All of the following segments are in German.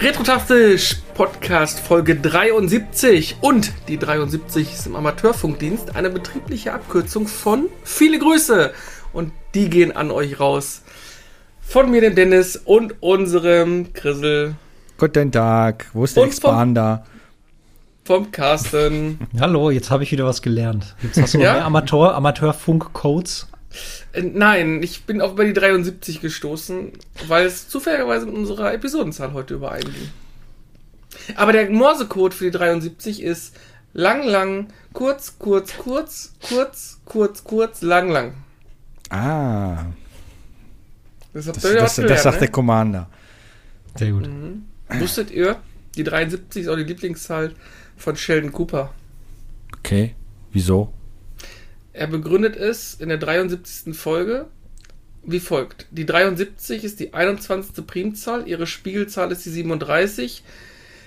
Retrotastisch Podcast Folge 73 und die 73 ist im Amateurfunkdienst eine betriebliche Abkürzung von viele Grüße und die gehen an euch raus. Von mir, dem Dennis und unserem Grissel. Guten Tag, wo ist der Und vom- Expander? Vom Carsten. Hallo, jetzt habe ich wieder was gelernt. Jetzt hast du noch Ja? mehr Amateur, Amateurfunk-Codes. Äh, Nein, ich bin auch über die 73 gestoßen, weil es zufälligerweise mit unserer Episodenzahl heute übereinging. Aber der Morsecode für die 73 ist lang, lang, kurz, kurz, kurz, kurz, kurz, kurz, lang, lang. Ah, Das habt das, das, das gelernt, sagt ne? der Commander. Sehr gut. Wusstet ihr, die 73 ist auch die Lieblingszahl von Sheldon Cooper. Okay, wieso? Er begründet es in der 73. Folge wie folgt. Die 73 ist die 21. Primzahl, ihre Spiegelzahl ist die 37,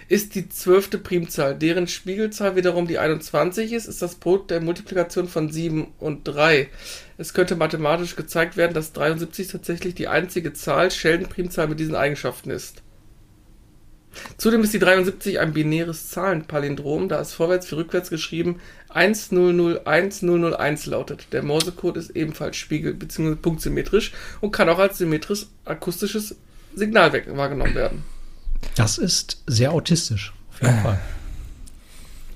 ist die 12. Primzahl. Deren Spiegelzahl wiederum die 21 ist, ist das Produkt der Multiplikation von 7 und 3. Es könnte mathematisch gezeigt werden, dass 73 tatsächlich die einzige Zahl, Sheldon-Primzahl mit diesen Eigenschaften ist. Zudem ist die 73 ein binäres Zahlenpalindrom, da es vorwärts wie rückwärts geschrieben 1001 lautet. Der Morsecode ist ebenfalls spiegel- bzw. punktsymmetrisch und kann auch als symmetrisches akustisches Signal wahrgenommen werden. Das ist sehr autistisch. Auf jeden Fall.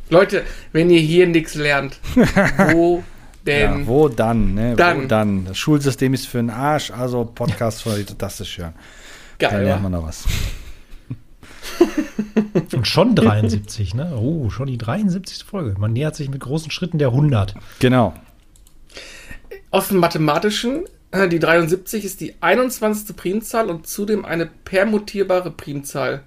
Leute, wenn ihr hier nichts lernt, wo denn? ja, wo dann, ne? dann. Wo dann? Das Schulsystem ist für den Arsch, also Podcast voll fantastisch hören. Da Geil, lernt wa? man noch was. Und schon 73, ne? Oh, schon die 73. Folge. Man nähert sich mit großen Schritten der 100. Genau. Aus dem Mathematischen, äh, die 73 ist die 21. Primzahl und zudem eine permutierbare Primzahl.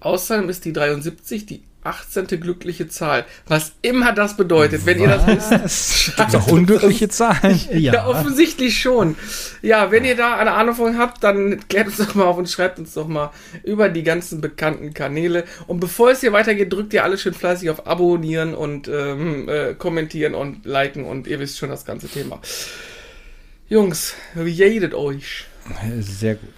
Außerdem ist die 73 die 18. glückliche Zahl. Was immer das bedeutet, wenn ihr das wisst. Gibt auch unglückliche Zahlen. Ja. offensichtlich schon. Ja, wenn ihr da eine Ahnung von habt, dann klärt uns doch mal auf und schreibt uns doch mal über die ganzen bekannten Kanäle. Und bevor es hier weitergeht, drückt ihr alle schön fleißig auf Abonnieren und ähm, äh, kommentieren und liken und ihr wisst schon das ganze Thema. Jungs, wie jedet euch? Sehr gut.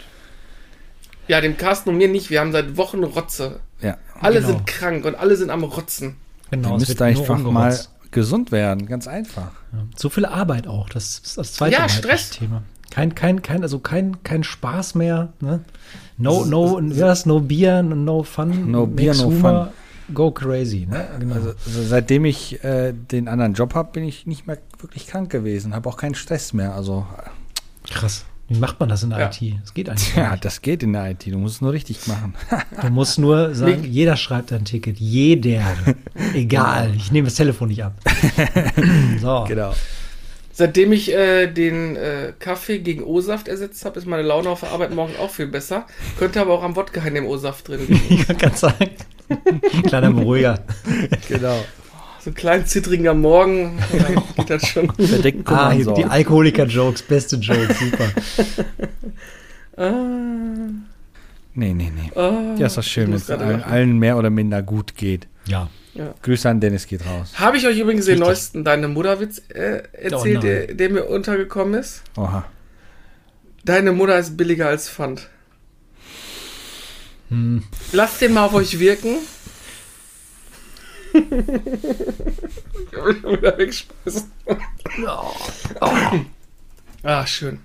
Ja, dem Carsten und mir nicht. Wir haben seit Wochen Rotze. Ja. Alle Genau. sind krank und alle sind am Rotzen. Genau, Ihr müsst einfach mal gesund werden, ganz einfach. Ja. So viel Arbeit auch. Das ist das zweite Ja, Stress. Thema. Kein, kein, kein, also kein, kein Spaß mehr. Ne? No, no, das? No Bier, no Fun. No Beer, no humor, Go crazy. Ne? Genau. Also, also seitdem ich äh, den anderen Job habe, bin ich nicht mehr wirklich krank gewesen, habe auch keinen Stress mehr. Also Krass. Wie macht man das in der Ja. IT? Das geht eigentlich ja, nicht. das geht in der IT. Du musst es nur richtig machen. Du musst nur sagen, jeder schreibt ein Ticket. Jeder. Egal. Ich nehme das Telefon nicht ab. so. genau. Seitdem ich äh, den äh, Kaffee gegen O-Saft ersetzt habe, ist meine Laune auf der Arbeit morgen auch viel besser. Könnte aber auch am Wodka in dem O-Saft drin liegen. Ich kann sagen. Kleiner Beruhiger. Genau. So einen kleinen zittrigen am Morgen, geht das schon. Verdeckt Ah, die Alkoholiker-Jokes, beste Jokes, super. Ah, Nee, nee, nee. ah, Ja, ist doch schön, wenn es allen, mehr oder minder gut geht. Ja. Grüße an Dennis geht raus. Habe ich euch übrigens den neuesten Deine Mutterwitz äh, erzählt, Oh der, der mir untergekommen ist? Oha. Deine Mutter ist billiger als Pfand. Hm. Lasst den mal auf euch wirken. Ich hab mich wieder weggeschmissen. Ah, schön.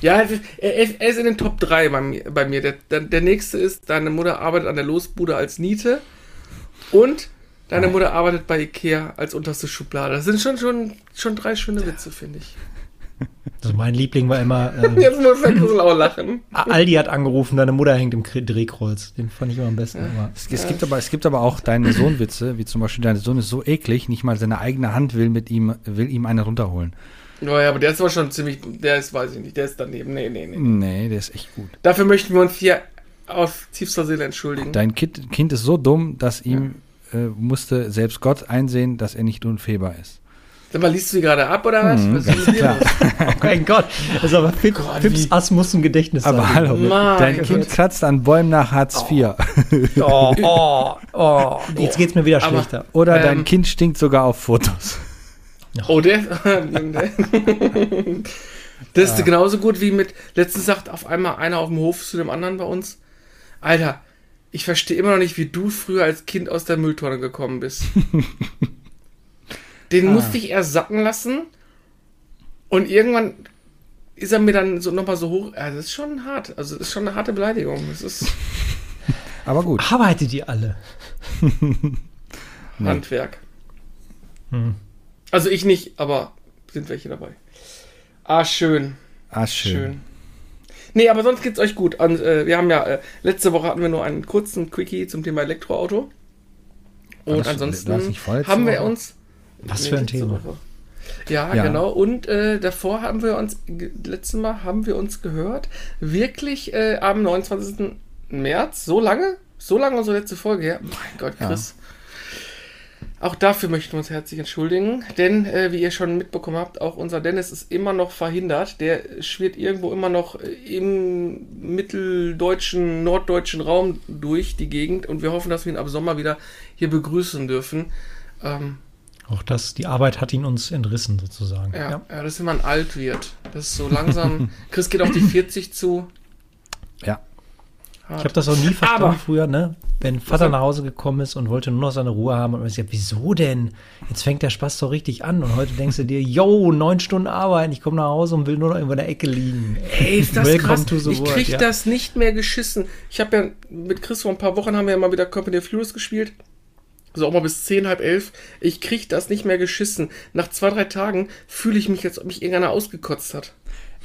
Ja, es ist- er, er er ist in den Top 3 bei mir. Bei mir. Der, der, der nächste ist, deine Mutter arbeitet an der Losbude als Niete und deine Mutter arbeitet bei Ikea als unterste Schublade. Das sind schon, schon, schon drei schöne Witze, finde ich. Also mein Liebling war immer, ähm, Jetzt muss der Grusel auch lachen. Aldi hat angerufen, deine Mutter hängt im Kre- Drehkreuz. Den fand ich immer am besten. Aber Es, es, gibt aber, es gibt aber auch deine Sohnwitze, wie zum Beispiel, dein Sohn ist so eklig, nicht mal seine eigene Hand will mit ihm, will ihm eine runterholen. Ja, ja, aber der ist aber schon ziemlich, der ist, weiß ich nicht, der ist daneben. Nee, nee, nee. Nee, der ist echt gut. Dafür möchten wir uns hier aus tiefster Seele entschuldigen. Dein kind, kind ist so dumm, dass ihm äh, musste selbst Gott einsehen, dass er nicht unfehlbar ist. Sag mal, liest du die gerade ab oder was? Hm, was ganz klar. Oh mein Gott. Das ist aber Pip, Gott, Pips wie- Ass muss ein Gedächtnis Aber sein. hallo, dein. Kind kratzt an Bäumen nach Hartz IV. Oh, oh, oh. Jetzt geht's mir wieder Aber- schlechter. Oder Ähm, dein Kind stinkt sogar auf Fotos. Oh, der. das ist genauso gut wie mit. Letztens sagt auf einmal einer auf dem Hof zu dem anderen bei uns: Alter, ich verstehe immer noch nicht, wie du früher als Kind aus der Mülltonne gekommen bist. Den musste ich erst sacken lassen. Und irgendwann ist er mir dann so nochmal so hoch. Ja, das ist schon hart. Also, das ist schon eine harte Beleidigung. Das ist Aber gut. Arbeitet ihr alle? Handwerk. Hm. Also, ich nicht, aber sind welche dabei. Ah, schön. Ah, schön. Schön. Nee, aber sonst geht's euch gut. Und, äh, wir haben ja, äh, letzte Woche hatten wir nur einen kurzen Quickie zum Thema Elektroauto. Und ansonsten haben wir uns. Was für ein Thema. Ja, Ja. genau. Und äh, davor haben wir uns, letztes Mal haben wir uns gehört, wirklich äh, am 29. März, so lange? So lange unsere letzte Folge her. Mein Gott, Ja. Chris. Auch dafür möchten wir uns herzlich entschuldigen, denn äh, wie ihr schon mitbekommen habt, auch unser Dennis ist immer noch verhindert. Der schwirrt irgendwo immer noch äh, im mitteldeutschen, norddeutschen Raum durch die Gegend und wir hoffen, dass wir ihn ab Sommer wieder hier begrüßen dürfen. Ähm, Auch das, die Arbeit hat ihn uns entrissen, sozusagen. ja, ja. das ist, wenn man alt wird. Das ist so langsam. Chris geht auf die 40 zu. Ja. Ich habe das auch nie verstanden Aber- früher, ne? Wenn Vater nach Hause gekommen ist und wollte nur noch seine Ruhe haben und man sagt, wieso denn? Jetzt fängt der Spaß doch richtig an und heute denkst du dir, yo, neun Stunden arbeiten, ich komme nach Hause und will nur noch irgendwo in der Ecke liegen. Ey, ist das Welcome krass. to the Ich krieg ja. das nicht mehr geschissen. Ich habe ja mit Chris vor ein paar Wochen haben wir ja mal wieder Company of Heroes gespielt. Also auch mal bis 10, halb elf. Ich krieg das nicht mehr geschissen. Nach zwei, drei Tagen fühle ich mich, als ob mich irgendeiner ausgekotzt hat.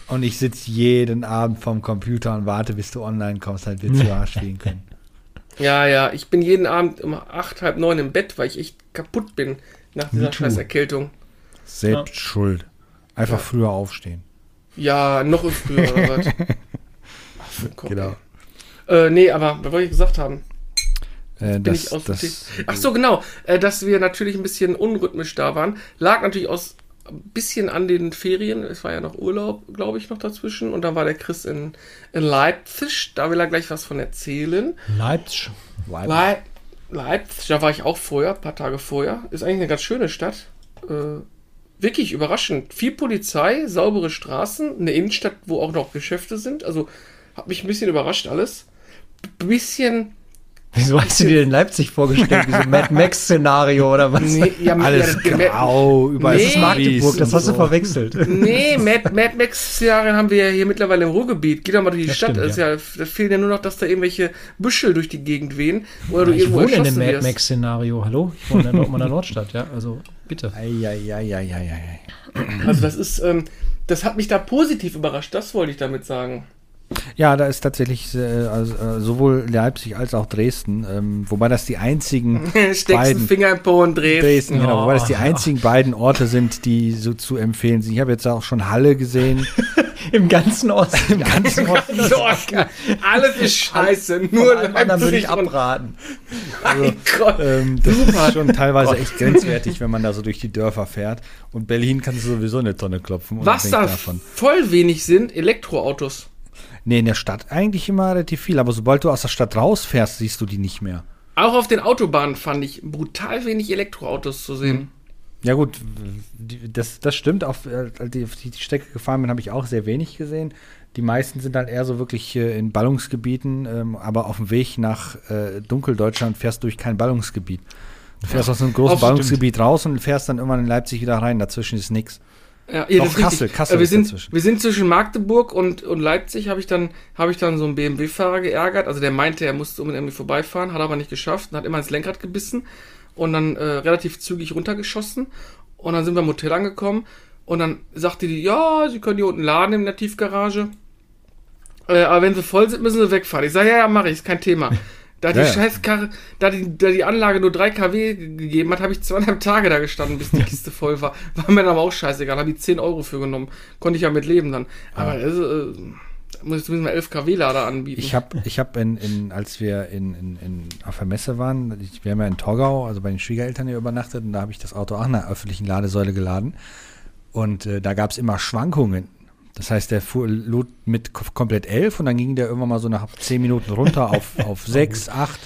Und ich sitze jeden Abend vorm Computer und warte, bis du online kommst, halt Virtual spielen können. Ja, ja, ich bin jeden Abend um acht, halb neun im Bett, weil ich echt kaputt bin nach dieser scheiß Erkältung. Selbst schuld. Einfach früher aufstehen. Ja, noch früher oder was? Ach, für den Kopf, Genau. ey. Äh, nee, aber was wollte ich gesagt haben? Äh, bin das, ich aus. Ach so, genau. Äh, dass wir natürlich ein bisschen unrhythmisch da waren. Lag natürlich aus ein bisschen an den Ferien. Es war ja noch Urlaub, glaube ich, noch dazwischen. Und dann war der Chris in, in Leipzig. Da will er gleich was von erzählen. Leipzig. Leip Leipzig, da war ich auch vorher, ein paar Tage vorher. Ist eigentlich eine ganz schöne Stadt. Äh, wirklich überraschend. Viel Polizei, saubere Straßen, eine Innenstadt, wo auch noch Geschäfte sind. Also hat mich ein bisschen überrascht alles. B bisschen. Wieso hast du dir in Leipzig vorgestellt? Wie so ein Mad Max-Szenario oder was? Nee, ja, Alles ja, grau, überall Nee. Das ist Magdeburg, das hast du so. verwechselt. Nee, Mad, Mad Max-Szenarien haben wir ja hier mittlerweile im Ruhrgebiet. Geh doch mal durch die Das Stadt. stimmt, ist ja. da fehlen ja nur noch, dass da irgendwelche Büschel durch die Gegend wehen. Oder du Ich irgendwo wohne in dem erschossen Mad. Max-Szenario. Hallo? Ich wohne in der Dortmunder Nordstadt, ja. Also, bitte. Eieieiei. Also das ist, ähm, das hat mich da positiv überrascht. Das wollte ich damit sagen. Ja, da ist tatsächlich äh, also, äh, sowohl Leipzig als auch Dresden, ähm, wobei das die einzigen Steckst beiden Finger im Po und drehst. Dresden, genau, wobei das die Oh. einzigen beiden Orte sind, die so zu empfehlen sind. Ich habe jetzt auch schon Halle gesehen. Im ganzen Osten. Im ganzen So, alles ist scheiße. Nur anderen würde ich Leipzig abraten. mein Gott. Ähm, das ist schon teilweise echt grenzwertig, wenn man da so durch die Dörfer fährt. Und Berlin kannst du sowieso eine Tonne klopfen. Was da davon. voll wenig sind, Elektroautos. Nee, in der Stadt eigentlich immer relativ viel, aber sobald du aus der Stadt rausfährst, siehst du die nicht mehr. Auch auf den Autobahnen fand ich brutal wenig Elektroautos zu sehen. Ja gut, die- das, das stimmt. Auf, äh, ich auf die Strecke gefahren bin, habe ich auch sehr wenig gesehen. Die meisten sind halt eher so wirklich äh, in Ballungsgebieten, ähm, aber auf dem Weg nach äh, Dunkeldeutschland fährst du durch kein Ballungsgebiet. Du fährst aus einem großen. Ballungsgebiet raus und fährst dann irgendwann in Leipzig wieder rein. Dazwischen ist nichts. Ja, ja, ist Kassel. Kassel Äh, wir sind, dazwischen. wir sind zwischen Magdeburg und, und Leipzig, habe ich, dann habe ich dann so einen BMW-Fahrer geärgert. Also der meinte, er musste unbedingt irgendwie vorbeifahren, hat aber nicht geschafft und hat immer ins Lenkrad gebissen und dann äh, relativ zügig runtergeschossen. Und dann sind wir im Hotel angekommen und dann sagte die, ja, sie können hier unten laden in der Tiefgarage. Äh, aber wenn sie voll sind, müssen sie wegfahren. Ich sage, ja, ja, mache ich, ist kein Thema. Da die Ja, ja. Scheißkarre, da die, da die Anlage nur 3 kW ge- gegeben hat, habe ich zweieinhalb Tage da gestanden, bis die Kiste voll war. War mir dann aber auch scheißegal, habe ich 10 Euro für genommen. Konnte ich ja mit leben dann. Aber das, ist, äh, muss ich zumindest mal 11 kW-Lader anbieten. Ich habe, ich hab in, in, als wir in, in, in, auf der Messe waren, ich, wir haben ja in Torgau, also bei den Schwiegereltern hier übernachtet und da habe ich das Auto auch in einer öffentlichen Ladesäule geladen. Und äh, da gab es immer Schwankungen. Das heißt, der fuhr lud mit komplett 11 und dann ging der irgendwann mal so nach 10 Minuten runter auf, auf 6, 8,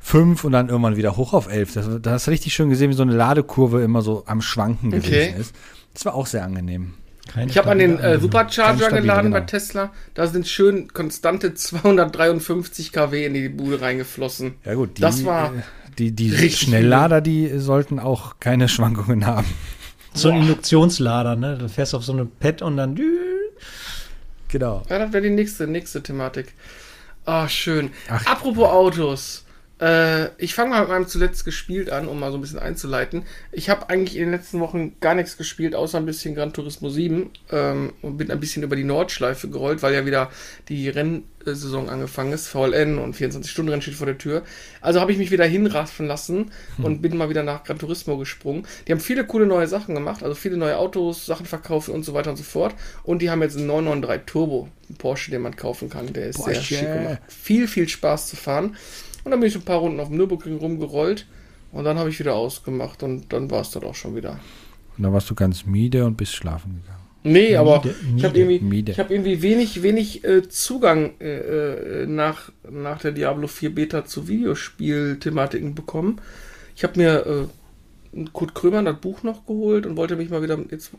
5 und dann irgendwann wieder hoch auf 11. Das, da hast du richtig schön gesehen, wie so eine Ladekurve immer so am Schwanken Okay. gewesen ist. Das war auch sehr angenehm. Keine Ich habe an den äh. Supercharger geladen bei genau. Tesla. Da sind schön konstante 253 kW in die Bude reingeflossen. Ja gut, die, Das war äh, die, die richtig Schnelllader, die sollten auch keine Schwankungen haben. So ein Induktionslader, ne? Du fährst auf so eine Pad und dann. Genau. Ja, das wäre die nächste, nächste Thematik. Ah, schön. Ach. Apropos Autos. Äh, ich fange mal mit meinem zuletzt gespielt an, um mal so ein bisschen einzuleiten. Ich habe eigentlich in den letzten Wochen gar nichts gespielt, außer ein bisschen Gran Turismo 7 ähm, und bin ein bisschen über die Nordschleife gerollt, weil ja wieder die Rennsaison angefangen ist. VLN und 24-Stunden-Rennen steht vor der Tür. Also habe ich mich wieder hinraffen lassen und bin mal wieder nach Gran Turismo gesprungen. Die haben viele coole neue Sachen gemacht, also viele neue Autos, Sachen verkauft und so weiter und so fort. Und die haben jetzt einen 993 Turbo, einen Porsche, den man kaufen kann. Der ist sehr Porsche. schick gemacht. Viel, viel Spaß zu fahren. Und dann bin ich ein paar Runden auf dem Nürburgring rumgerollt und dann habe ich wieder ausgemacht und dann war es dort auch schon wieder. Und da warst du ganz müde und bist schlafen gegangen. Nee, aber Miede, ich habe irgendwie, ich hab irgendwie wenig, wenig äh, Zugang äh, äh, nach, nach der Diablo 4 Beta zu Videospiel-Thematiken bekommen. Ich habe mir äh, Kurt Krömer das Buch noch geholt und wollte mich mal wieder jetzt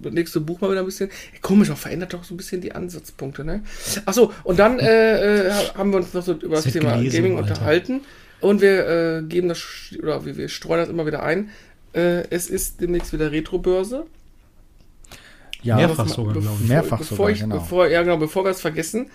das nächste Buch mal wieder ein bisschen. Komisch, auch verändert doch so ein bisschen die Ansatzpunkte, ne? Achso, und dann äh, äh, haben wir uns noch so über das wird Thema gelesen, Gaming Alter. unterhalten und wir äh, geben das oder wir, wir streuen das immer wieder ein. Äh, es ist demnächst wieder Retro-Börse. Ja, Mehrfach sogar, glaube ich. Mehrfach bevor sogar, ich, genau. Bevor, ja, genau, bevor wir es vergessen.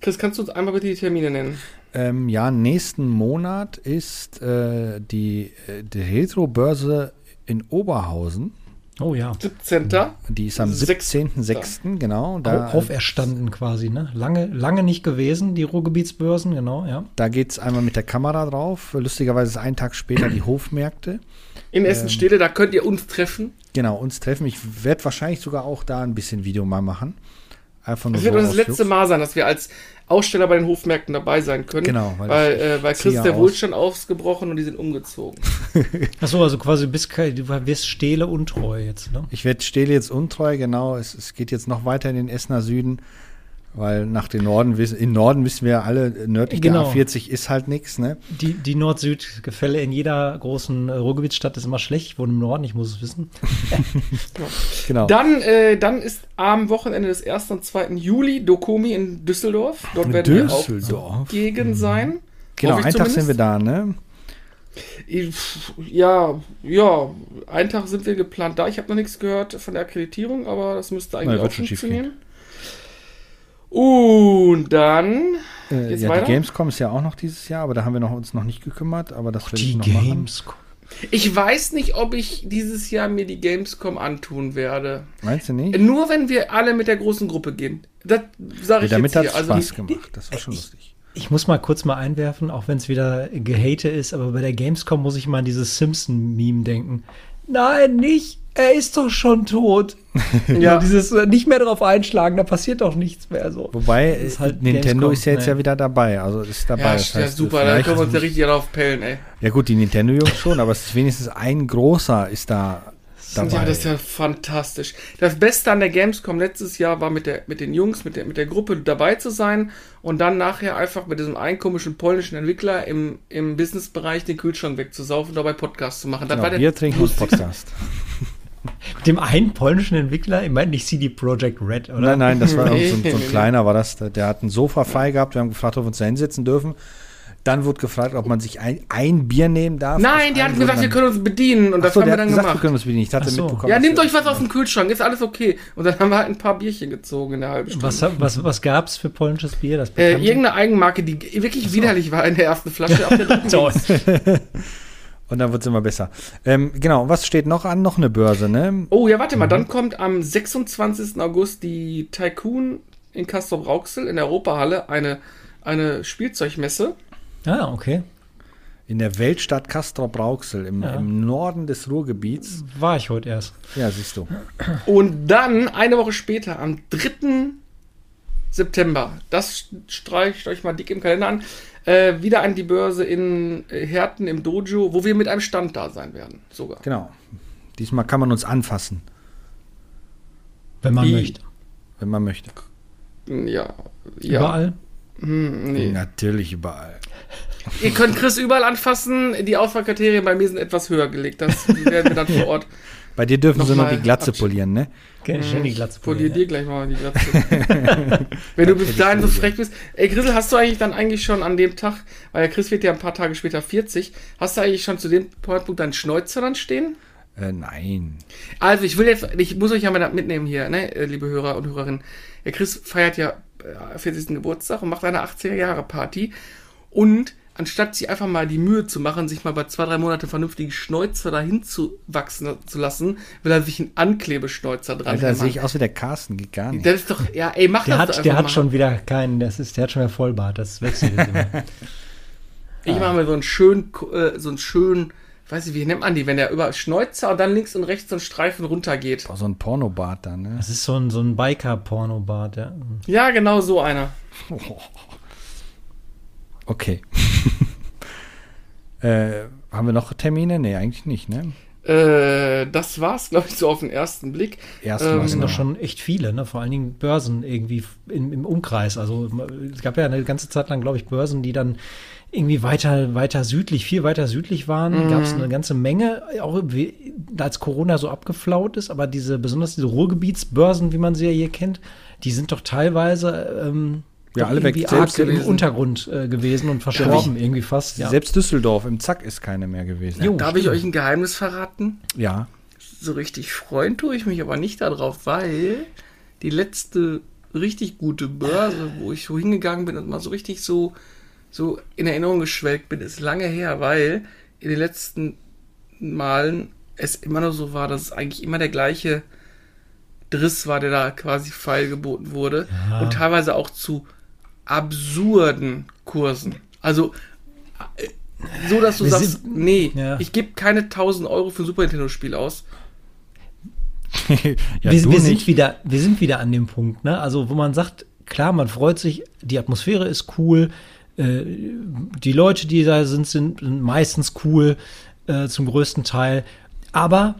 Chris, kannst du uns einmal bitte die Termine nennen? ähm, ja, nächsten Monat ist äh, die, äh, die Retro-Börse in Oberhausen. Oh ja. 17. Die ist am Sechs- 17.06. genau. Au- Da, Auferstanden quasi, ne? Lange, lange nicht gewesen, die Ruhrgebietsbörsen, genau, ja. da geht es einmal mit der Kamera drauf. Lustigerweise ist ein Tag später die Hofmärkte. In Ähm. Essen-Stede, da könnt ihr uns treffen. Genau, uns treffen. Ich werde wahrscheinlich sogar auch da ein bisschen Video mal machen. Einfach nur Das wird so das aus letzte Jux. Mal sein, dass wir als Aussteller bei den Hofmärkten dabei sein können. Genau, weil weil, ich- äh, weil Chris der aus. Wohlstand ausgebrochen und die sind umgezogen. Achso, also quasi du bist, kein- du wirst Stele untreu jetzt, ne? Ich werde Stehle jetzt untreu, genau. Es, es geht jetzt noch weiter in den Essener Süden, weil nach dem Norden, wissen- im Norden wissen wir alle, nördlich Genau. der A40 ist halt nichts, ne? Die, die Nord-Süd-Gefälle in jeder großen äh, Ruhrgebietsstadt ist immer schlecht. Ich wohne im Norden, ich muss es wissen. Genau. Dann, äh, dann ist am Wochenende des 1. und 2. Juli Dokomi in Düsseldorf. Dort In werden wir Düsseldorf? auch gegen sein. genau, einen Tag sind wir da, ne? Ja, ja, einen Tag sind wir geplant da. Ich habe noch nichts gehört von der Akkreditierung, aber das müsste eigentlich Na, wird auch funktionieren. Und dann Äh, ja, weiter? die Gamescom ist ja auch noch dieses Jahr, aber da haben wir noch, uns noch nicht gekümmert, aber das ich Die noch machen. Games. Ich weiß nicht, ob ich dieses Jahr mir die Gamescom antun werde. Meinst du nicht? Nur wenn wir alle mit der großen Gruppe gehen. Das sage Ja, ich damit jetzt hat hier. es Also, Spaß gemacht. Das war schon lustig. Ich muss mal kurz mal einwerfen, auch wenn es wieder Gehate ist, aber bei der Gamescom muss ich mal an dieses Simpson-Meme denken. Nein, nicht. Er ist doch schon tot. Ja. ja, dieses äh, nicht mehr drauf einschlagen, da passiert doch nichts mehr so. Wobei, ist halt Nintendo Gamescom, ist ja jetzt ne. ja wieder dabei. Also ist dabei. ja, das ja, heißt, super, da vielleicht- können wir uns ja richtig darauf pellen, ey. Ja gut, die Nintendo-Jungs schon, aber es ist wenigstens ein großer ist da dabei. Ja, das ist ja fantastisch. Das Beste an der Gamescom letztes Jahr war mit, der, mit den Jungs, mit der, mit der Gruppe dabei zu sein und dann nachher einfach mit diesem einen komischen polnischen Entwickler im, im Businessbereich den Kühlschrank wegzusaufen und dabei Podcast zu machen. Das genau, war der Bier trinken und Podcast. Mit dem einen polnischen Entwickler, ich meine nicht CD Projekt Red, oder? Nein, nein, das war Nee, so, ein- so ein kleiner, war das. Der hat ein Sofa frei gehabt. Wir haben gefragt, ob wir uns da hinsetzen dürfen. Dann wurde gefragt, ob man sich ein, ein Bier nehmen darf. Nein, die hatten gesagt, wir können uns bedienen und das so, haben der wir dann gesagt, wir gemacht. können uns bedienen. Ich hatte so. mitbekommen. Ja, nehmt wir- euch was aus dem Kühlschrank, ist alles okay. Und dann haben wir halt ein paar Bierchen gezogen in der halben Stunde. Was, was, was gab es für polnisches Bier? Das Äh, irgendeine Eigenmarke, die wirklich widerlich war in der ersten Flasche. Ab der Toll. Und dann wird es immer besser. Ähm, genau, was steht noch an? Noch eine Börse, ne? Oh ja, warte mal, dann kommt am 26. August die Tycoon in Castrop Rauxel in der Europahalle, eine, eine Spielzeugmesse. Ah, okay. In der Weltstadt Castrop-Rauxel im, Ja. im Norden des Ruhrgebiets. War ich heute erst. Ja, siehst du. Und dann, eine Woche später, am 3. September. Das streicht euch mal dick im Kalender an. Äh, wieder an die Börse in Herten im Dojo, wo wir mit einem Stand da sein werden. Sogar. Genau. Diesmal kann man uns anfassen, Wenn man Wie? möchte. wenn man möchte. Ja. ja. Überall. Hm, nee. Natürlich überall. Ihr könnt Chris überall anfassen. Die Auswahlkriterien bei mir sind etwas höher gelegt. Das werden wir dann vor Ort. Bei dir dürfen sie noch Nochmal die Glatze polieren, ne? Kenn ich die Glatze Polier dir gleich mal die Glatze. Wenn du bis dahin so frech bist. Ey, Grissel, hast du eigentlich dann eigentlich schon an dem Tag, weil Chris wird ja ein paar Tage später 40, hast du eigentlich schon zu dem Zeitpunkt deinen Schnäuzer dann stehen? Äh, nein. Also, ich will jetzt, ich muss euch ja mal mitnehmen hier, ne, äh, liebe Hörer und Hörerinnen. Der Chris feiert ja äh, 40. Geburtstag und macht eine 80er-Jahre-Party. Und anstatt sich einfach mal die Mühe zu machen, sich mal bei zwei, drei Monaten vernünftige Schnäuzer dahin zu wachsen zu lassen, will er sich einen Anklebeschnäuzer dran Alter, hämmern. sehe ich aus wie der Carsten, geht gar nicht. Das ist doch, ja, ey, mach Der das hat, doch der einfach hat mal. schon wieder keinen, das ist, der hat schon wieder Vollbart, das wechselt jetzt immer. Ich mache mir so einen schönen, äh, so einen schönen, weiß ich, wie nennt man die, wenn der über Schnäuzer und dann links und rechts so ein Streifen runtergeht. Boah, so ein Pornobart da, ne? Das ist so ein, so ein Biker-Pornobart, ja. Ja, genau so einer. Okay. Äh, haben wir noch Termine? Nee, eigentlich nicht, ne? Äh, das war's, glaube ich, so auf den ersten Blick. Erstmal, Ähm, sind doch schon echt viele, ne? Vor allen Dingen Börsen irgendwie im, im Umkreis. Also es gab ja eine ganze Zeit lang, glaube ich, Börsen, die dann irgendwie weiter, weiter südlich, viel weiter südlich waren. Gab es eine ganze Menge, auch als Corona so abgeflaut ist, aber diese, besonders diese Ruhrgebietsbörsen, wie man sie ja hier kennt, die sind doch teilweise ähm, Ja, alle weg irgendwie selbst arg im. Untergrund äh, gewesen und verstorben irgendwie fast. Ja. Selbst Düsseldorf im Zack ist keine mehr gewesen. Jo. Darf ich stimmt. euch ein Geheimnis verraten? Ja. So richtig freuen tue ich mich aber nicht darauf, weil die letzte richtig gute Börse, wo ich so hingegangen bin und mal so richtig so, so in Erinnerung geschwelgt bin, ist lange her, weil in den letzten Malen es immer nur so war, dass es eigentlich immer der gleiche Driss war, der da quasi feilgeboten wurde. Ja. Und teilweise auch zu absurden Kursen. Also äh, so, dass du Wir sagst, sind- nee, Ja. ich gebe keine 1000 Euro für ein Super Nintendo-Spiel aus. ja, wir, wir, sind wieder, wir sind wieder an dem Punkt, ne? Also, wo man sagt, klar, man freut sich, die Atmosphäre ist cool, äh, die Leute, die da sind, sind, sind meistens cool, äh, zum größten Teil. Aber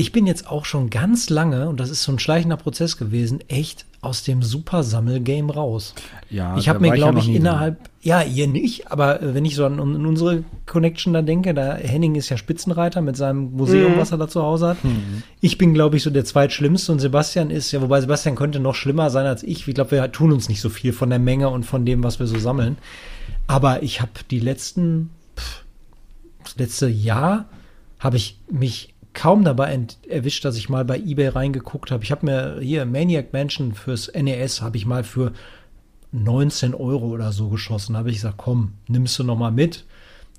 ich bin jetzt auch schon ganz lange, und das ist so ein schleichender Prozess gewesen, echt aus dem Super-Sammel-Game raus. Ja, ich habe mir, glaube noch ich, nie innerhalb, ja, ihr nicht, aber äh, wenn ich so an, an unsere Connection da denke, da Henning ist ja Spitzenreiter mit seinem Museum, Mhm. was er da zu Hause hat. Ich bin, glaube ich, so der zweitschlimmste und Sebastian ist, ja, wobei Sebastian könnte noch schlimmer sein als ich. Ich glaube, wir tun uns nicht so viel von der Menge und von dem, was wir so sammeln. Aber ich habe die letzten, pff, das letzte Jahr habe ich mich kaum dabei erwischt, dass ich mal bei eBay reingeguckt habe. Ich habe mir hier Maniac Mansion fürs NES habe ich mal für 19 Euro oder so geschossen. Da habe ich gesagt, komm, nimmst du noch mal mit.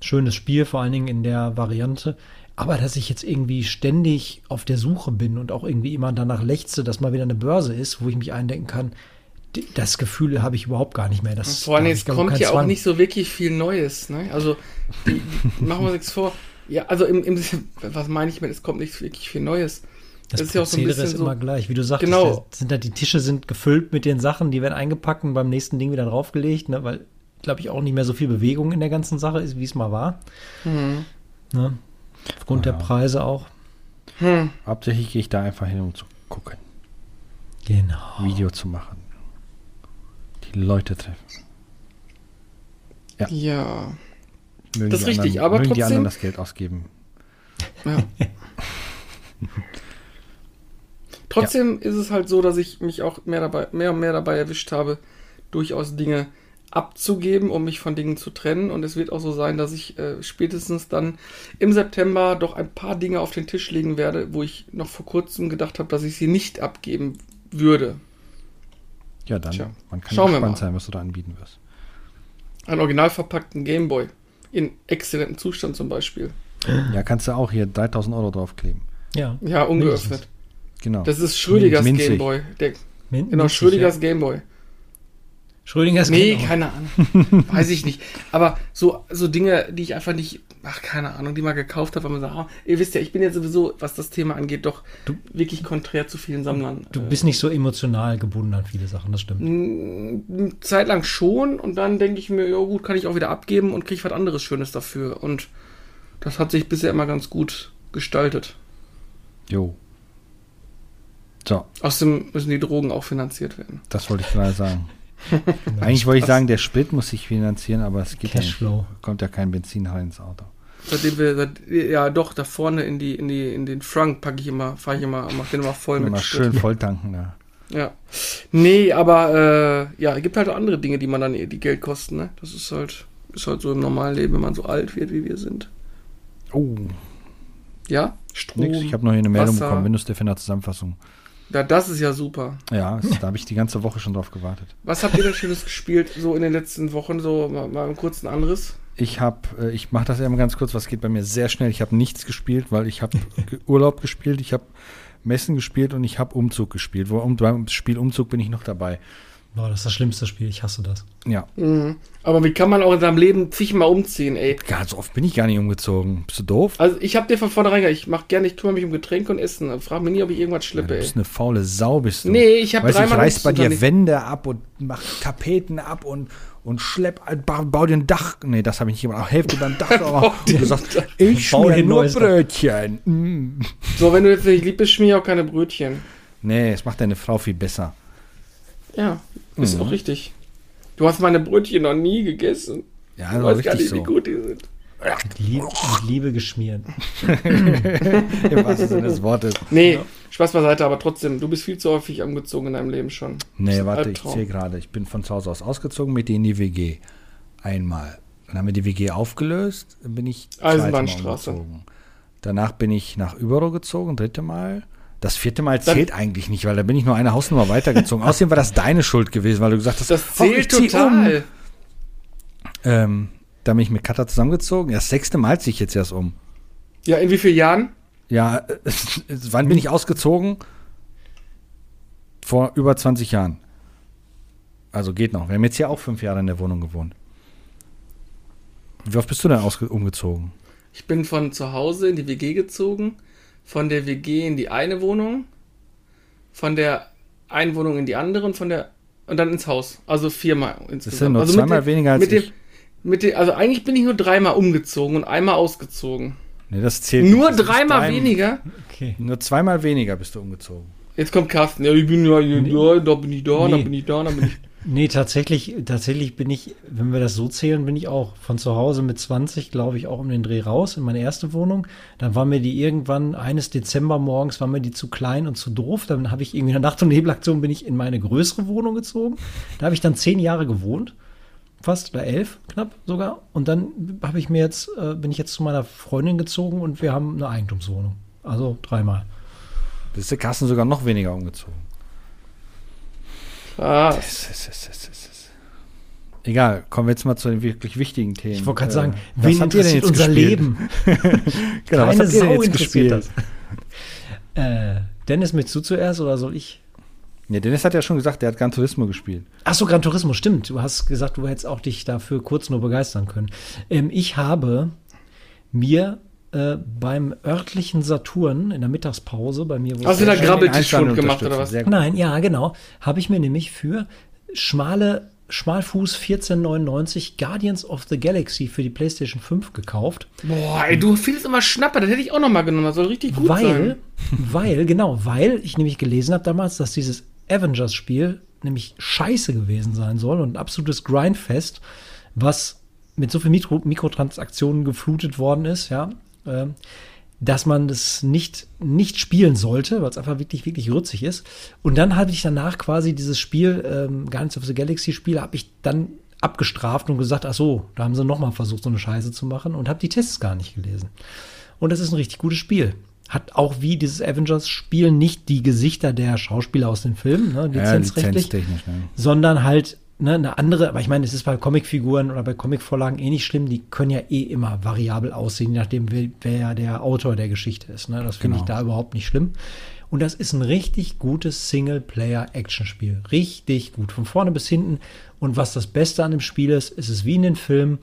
Schönes Spiel, vor allen Dingen in der Variante. Aber dass ich jetzt irgendwie ständig auf der Suche bin und auch irgendwie immer danach lechze, dass mal wieder eine Börse ist, wo ich mich eindenken kann, das Gefühl habe ich überhaupt gar nicht mehr. Das, Vor allem, es kommt ja auch nicht so wirklich viel Neues. Ne? Also, die, machen wir uns nichts vor. Ja, also, im, im, was meine ich mit, es kommt nicht wirklich viel Neues. Das, ist ja auch so ein bisschen ist so- immer gleich. Wie du sagst, Genau. sind da die Tische sind gefüllt mit den Sachen, die werden eingepackt und beim nächsten Ding wieder draufgelegt, ne, weil, glaube ich, auch nicht mehr so viel Bewegung in der ganzen Sache ist, wie es mal war. Mhm. Ne? Aufgrund Ja. der Preise auch. Hm. Hauptsächlich gehe ich da einfach hin, um zu gucken, Genau. Video zu machen. Die Leute treffen. Ja. Ja. Mögen Das ist richtig, anderen, aber mögen die anderen trotzdem- das Geld ausgeben. ja. Trotzdem ist es halt so, dass ich mich auch mehr, dabei, mehr und mehr dabei erwischt habe, durchaus Dinge abzugeben, um mich von Dingen zu trennen. Und es wird auch so sein, dass ich äh, spätestens dann im September doch ein paar Dinge auf den Tisch legen werde, wo ich noch vor kurzem gedacht habe, dass ich sie nicht abgeben würde. Ja, dann, Tja, man kann schauen wir gespannt mal. sein, was du da anbieten wirst. Einen original verpackten Gameboy. In exzellentem Zustand zum Beispiel. Ja, kannst du auch hier 3000 Euro draufkleben. Ja. Ja, ungeöffnet. Genau. Das ist Schrödingers Minzig. Gameboy. Der, Min- genau, minzig, Schrödingers ja. Gameboy. Schrödingers Nee, Kind auch. keine Ahnung. Weiß ich nicht. Aber so, so Dinge, die ich einfach nicht, ach, keine Ahnung, die mal gekauft habe, weil man sagt, ah, ihr wisst ja, ich bin ja sowieso, was das Thema angeht, doch wirklich konträr zu vielen Sammlern. Du Äh, bist nicht so emotional gebunden an viele Sachen, das stimmt. eine Zeit lang schon und dann denke ich mir, ja gut, kann ich auch wieder abgeben und kriege was anderes Schönes dafür. Und das hat sich bisher immer ganz gut gestaltet. Jo. So, Außerdem müssen die Drogen auch finanziert werden. das wollte ich gerade sagen. Eigentlich wollte ich sagen, der Sprit muss sich finanzieren, aber es geht ja nicht. Cashflow. Kommt ja kein Benzin rein ins Auto. Seitdem wir, seit, ja doch, da vorne in die, in die, in den Frunk packe ich immer, fahre ich immer, mach den immer voll mit Mal Sprit. schön volltanken da. Ja. Nee, aber äh, ja, es gibt halt auch andere Dinge, die man dann, die Geld kosten, ne? Das ist halt, ist halt so im normalen Leben, wenn man so alt wird, wie wir sind. Oh, Ja? Strom. nix. Ich habe noch hier eine Meldung Wasser. bekommen. Windows Defender Zusammenfassung. Ja, das ist ja super. Ja, es- da habe ich die ganze Woche schon drauf gewartet. Was habt ihr denn Schönes gespielt, so in den letzten Wochen, so mal, mal einen kurzen Anriss? Ich habe, äh, ich mache das ja mal ganz kurz, was geht bei mir sehr schnell. Ich habe nichts gespielt, weil ich habe Urlaub gespielt, ich habe Messen gespielt und ich habe Umzug gespielt. Wo, um, beim Spiel Umzug bin ich noch dabei. Boah, das ist das schlimmste Spiel, ich hasse das. Ja, Mhm. Aber wie kann man auch in seinem Leben zigmal umziehen, ey? gar so oft bin ich gar nicht umgezogen. Bist du doof? Also ich hab dir von vornherein gesagt, ich mach gerne, ich kümmere mich um Getränke und Essen. Frag mich nie, ob ich irgendwas Ja, schleppe, du ey. bist eine faule Sau, bist du. Nee, ich hab weißt, du, ich dreimal reiß bei dir Wände ab und mach Tapeten ab und, und schlepp, bau, bau dir ein Dach. Nee, das habe ich nicht gemacht. Auch Hälfte beim Dach. aber du sagst, ich schmier nur. Brötchen. Mm. So, wenn du jetzt nicht lieb bist, schmier ich auch keine Brötchen. Nee, es macht deine Frau viel besser. Ja, ist Mhm. auch richtig. Du hast meine Brötchen noch nie gegessen. Ja, Du weißt gar richtig nicht, wie so. gut die sind. Mit Liebe, mit Liebe geschmiert. Im wahrsten Sinne des Wortes. Nee, Spaß beiseite, aber trotzdem, du bist viel zu häufig umgezogen in deinem Leben schon. Nee, warte, ich Albtraum. zähle gerade. Ich bin von zu Hause aus ausgezogen mit dir in die WG. Einmal. Dann haben wir die WG aufgelöst, dann bin ich Eisenbahnstraße. umgezogen. Danach bin ich nach Übero gezogen, dritte Mal. Das vierte Mal zählt eigentlich nicht, weil da bin ich nur eine Hausnummer weitergezogen. Außerdem war das deine Schuld gewesen, weil du gesagt hast, Das "Oh, zählt zieh total. Um. Ähm, da bin ich mit Katha zusammengezogen. Ja, das sechste Mal ziehe ich jetzt erst um. Ja, in wie vielen Jahren? Ja, wann bin ich ausgezogen? Vor über 20 Jahren. Also geht noch. Wir haben jetzt ja auch fünf Jahre in der Wohnung gewohnt. Wie oft bist du denn umgezogen? Ich bin von zu Hause in die WG gezogen, von der WG in die eine Wohnung, von der einen Wohnung in die andere und von der und dann ins Haus. Also viermal insgesamt. Das sind nur also zweimal dem- weniger als mit dem, ich. mit dem, also eigentlich bin ich nur dreimal umgezogen und einmal ausgezogen. Nee, das zählt Nur nicht. Das dreimal drei- weniger? Okay. Nur zweimal weniger bist du umgezogen. Jetzt kommt Carsten. Ja, ich bin ja, hier, ja da bin ich da, Nee. dann bin ich da, dann bin ich. Nee, tatsächlich, tatsächlich bin ich, wenn wir das so zählen, bin ich auch von zu Hause mit 20, glaube ich, auch um den Dreh raus in meine erste Wohnung. Dann war mir die irgendwann, eines Dezember morgens, war mir die zu klein und zu doof. Dann habe ich irgendwie in der Nacht- und Nebelaktion bin ich in meine größere Wohnung gezogen. Da habe ich dann zehn Jahre gewohnt. Fast, oder elf, knapp sogar. Und dann habe ich mir jetzt, äh, bin ich jetzt zu meiner Freundin gezogen und wir haben eine Eigentumswohnung. Also dreimal. Bist du Carsten sogar noch weniger umgezogen. Ah, es, es, es, es. Egal, kommen wir jetzt mal zu den wirklich wichtigen Themen. Ich wollte gerade Äh, sagen, was wen habt ihr denn interessiert jetzt unser gespielt? Leben? Genau, was Keine habt ihr denn jetzt gespielt? das. Äh, Dennis, willst du zuerst oder soll ich? Ja, Dennis hat ja schon gesagt, der hat Gran Turismo gespielt. Ach so, Gran Turismo, stimmt. Du hast gesagt, du hättest auch dich dafür kurz nur begeistern können. Ähm, ich habe mir äh, beim örtlichen Saturn in der Mittagspause bei mir, wo Hast du da Grabbeltischschund Einstand gemacht oder was? Nein, ja, genau. Habe ich mir nämlich für schmale Schmalfuß 1499 Guardians of the Galaxy für die PlayStation 5 gekauft. Boah, ey, du findest immer Schnapper, das hätte ich auch noch mal genommen. Das soll richtig gut weil, sein. weil, genau, weil ich nämlich gelesen habe damals, dass dieses Avengers-Spiel nämlich scheiße gewesen sein soll und ein absolutes Grindfest, was mit so viel Mikro Mikrotransaktionen geflutet worden ist, ja, ähm, dass man das nicht, nicht spielen sollte, weil es einfach wirklich, wirklich rützig ist. Und dann habe ich danach quasi dieses Spiel, ähm, Guardians of the Galaxy Spiel, habe ich dann abgestraft und gesagt, ach so, da haben sie noch mal versucht, so eine Scheiße zu machen und habe die Tests gar nicht gelesen. Und das ist ein richtig gutes Spiel. Hat auch wie dieses Avengers-Spiel nicht die Gesichter der Schauspieler aus den Filmen, ne, Ja, lizenzrechtlich, lizenztechnisch. Ne? sondern halt ne, eine andere, aber ich meine, es ist bei Comicfiguren oder bei Comicvorlagen eh nicht schlimm, die können ja eh immer variabel aussehen, je nachdem, wer, wer der Autor der Geschichte ist. Ne? Das finde Genau. ich da überhaupt nicht schlimm. Und das ist ein richtig gutes Singleplayer-Action-Spiel. Richtig gut, von vorne bis hinten. Und was das Beste an dem Spiel ist, ist es wie in den Filmen,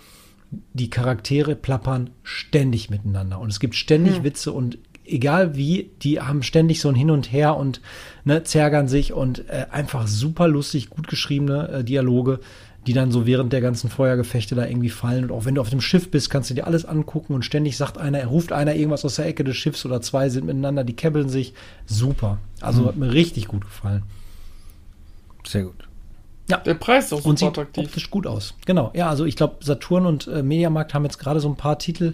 die Charaktere plappern ständig miteinander. Und es gibt ständig Witze und egal wie, die haben ständig so ein Hin und Her und ne, zärgern sich und äh, einfach super lustig, gut geschriebene äh, Dialoge, die dann so während der ganzen Feuergefechte da irgendwie fallen. Und auch wenn du auf dem Schiff bist, kannst du dir alles angucken und ständig sagt einer, er ruft einer irgendwas aus der Ecke des Schiffs oder zwei sind miteinander, die kebbeln sich. Super. Also hat mir richtig gut gefallen. Sehr gut. Der Preis ist auch Und super sieht attraktiv. optisch gut aus. Genau, ja, also ich glaube, Saturn und äh, Mediamarkt haben jetzt gerade so ein paar Titel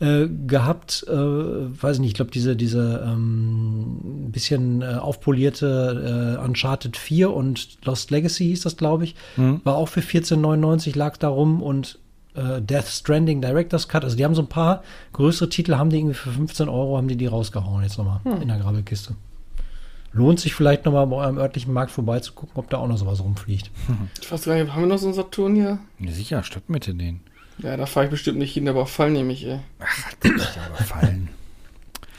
äh, gehabt, äh, weiß ich nicht, ich glaube, diese, diese ähm, bisschen äh, aufpolierte äh, Uncharted 4 und Lost Legacy hieß das, glaube ich, war auch für 14,99 lag da rum und äh, Death Stranding Director's Cut, also die haben so ein paar größere Titel, haben die irgendwie für 15 Euro, haben die die rausgehauen jetzt nochmal in der Grabbelkiste. Lohnt sich vielleicht nochmal bei eurem örtlichen Markt vorbeizugucken, ob da auch noch sowas rumfliegt. Ich weiß gar nicht, haben wir noch so einen Saturn hier? Ja, sicher, Stadtmitte den. Ja, da fahre ich bestimmt nicht hin, aber Fall nehme ich, ey. Ach, aber fallen.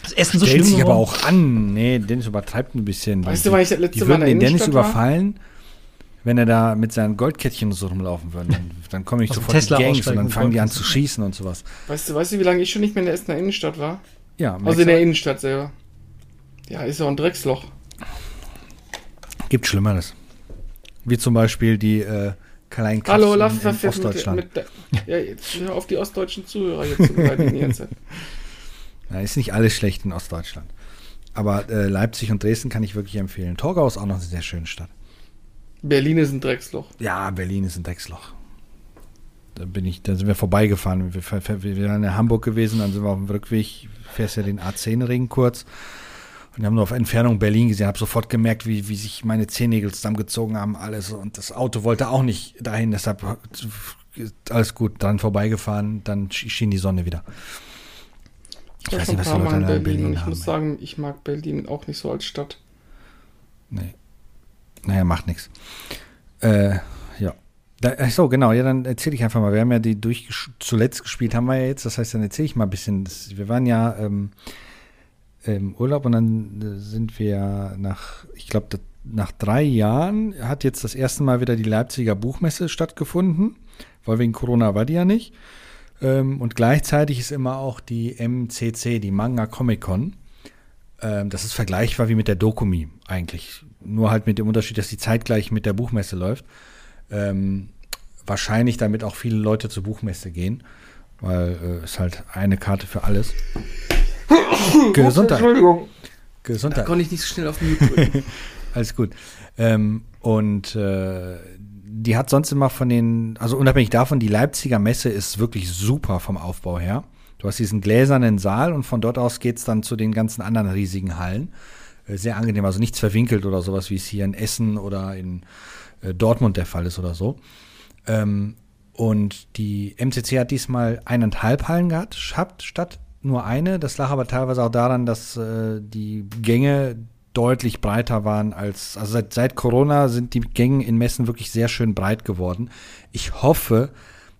Das Essen so Stellt schlimm sich aber auch an. Nee, Dennis übertreibt ein bisschen. Weißt die, du, wann ich das letzte die Mal in würden der den Dennis war? überfallen, wenn er da mit seinen Goldkettchen so rumlaufen würde. Dann, dann komme ich Aus sofort Tesla die Gangs und dann fangen die an zu schießen und sowas. Weißt du, weißt du, wie lange ich schon nicht mehr in der Essener Innenstadt war? Ja, Also in der Innenstadt selber. Ja, ist ja auch ein Drecksloch. gibt Schlimmeres. Wie zum Beispiel die äh, kleinen Kaffs Hallo, in, in mit, Ostdeutschland. mit der, Ja, jetzt hör auf die ostdeutschen Zuhörer jetzt zu beleidigen Zeit. Ja, ist nicht alles schlecht in Ostdeutschland. Aber äh, Leipzig und Dresden kann ich wirklich empfehlen. Torgau ist auch noch eine sehr schöne Stadt. Berlin ist ein Drecksloch. Ja, Berlin ist ein Drecksloch. Da bin ich, da sind wir vorbeigefahren. Wir, wir, wir waren in Hamburg gewesen, dann sind wir auf dem Rückweg, fährst ja den A10-Ring kurz. Und wir haben nur auf Entfernung Berlin gesehen, habe sofort gemerkt, wie, wie sich meine Zehennägel zusammengezogen haben, alles. Und das Auto wollte auch nicht dahin, deshalb alles gut, dann vorbeigefahren, dann schien die Sonne wieder. Ich war weiß nicht, was die Leute in in Berlin und Berlin ich haben. muss ey. sagen, ich mag Berlin auch nicht so als Stadt. Nee. Naja, macht nichts. Äh, ja. Da, so, genau, ja, dann erzähle ich einfach mal. Wir haben ja die durch zuletzt gespielt, haben wir ja jetzt. Das heißt, dann erzähle ich mal ein bisschen. Das, wir waren ja ähm, im Urlaub und dann äh, sind wir nach, ich glaube, nach drei Jahren hat jetzt das erste Mal wieder die Leipziger Buchmesse stattgefunden, weil wegen Corona war die ja nicht. Ähm, und gleichzeitig ist immer auch die MCC, die Manga Comic Con. Ähm, das ist vergleichbar wie mit der Dokumi eigentlich. Nur halt mit dem Unterschied, dass die zeitgleich mit der Buchmesse läuft. Ähm, wahrscheinlich damit auch viele Leute zur Buchmesse gehen, weil äh, ist halt eine Karte für alles. Gesundheit. Entschuldigung. Da Gesundheit. konnte ich nicht so schnell auf drücken. Alles gut. Ähm, und äh, die hat sonst immer von den, also unabhängig davon, die Leipziger Messe ist wirklich super vom Aufbau her. Du hast diesen gläsernen Saal und von dort aus geht's dann zu den ganzen anderen riesigen Hallen. Äh, sehr angenehm, also nichts verwinkelt oder sowas, wie es hier in Essen oder in äh, Dortmund der Fall ist oder so. Ähm, und die MCC hat diesmal eineinhalb Hallen gehabt, gehabt, statt nur eine. Das lag aber teilweise auch daran, dass äh, die Gänge deutlich breiter waren als, also seit, seit Corona sind die Gänge in Messen wirklich sehr schön breit geworden. Ich hoffe,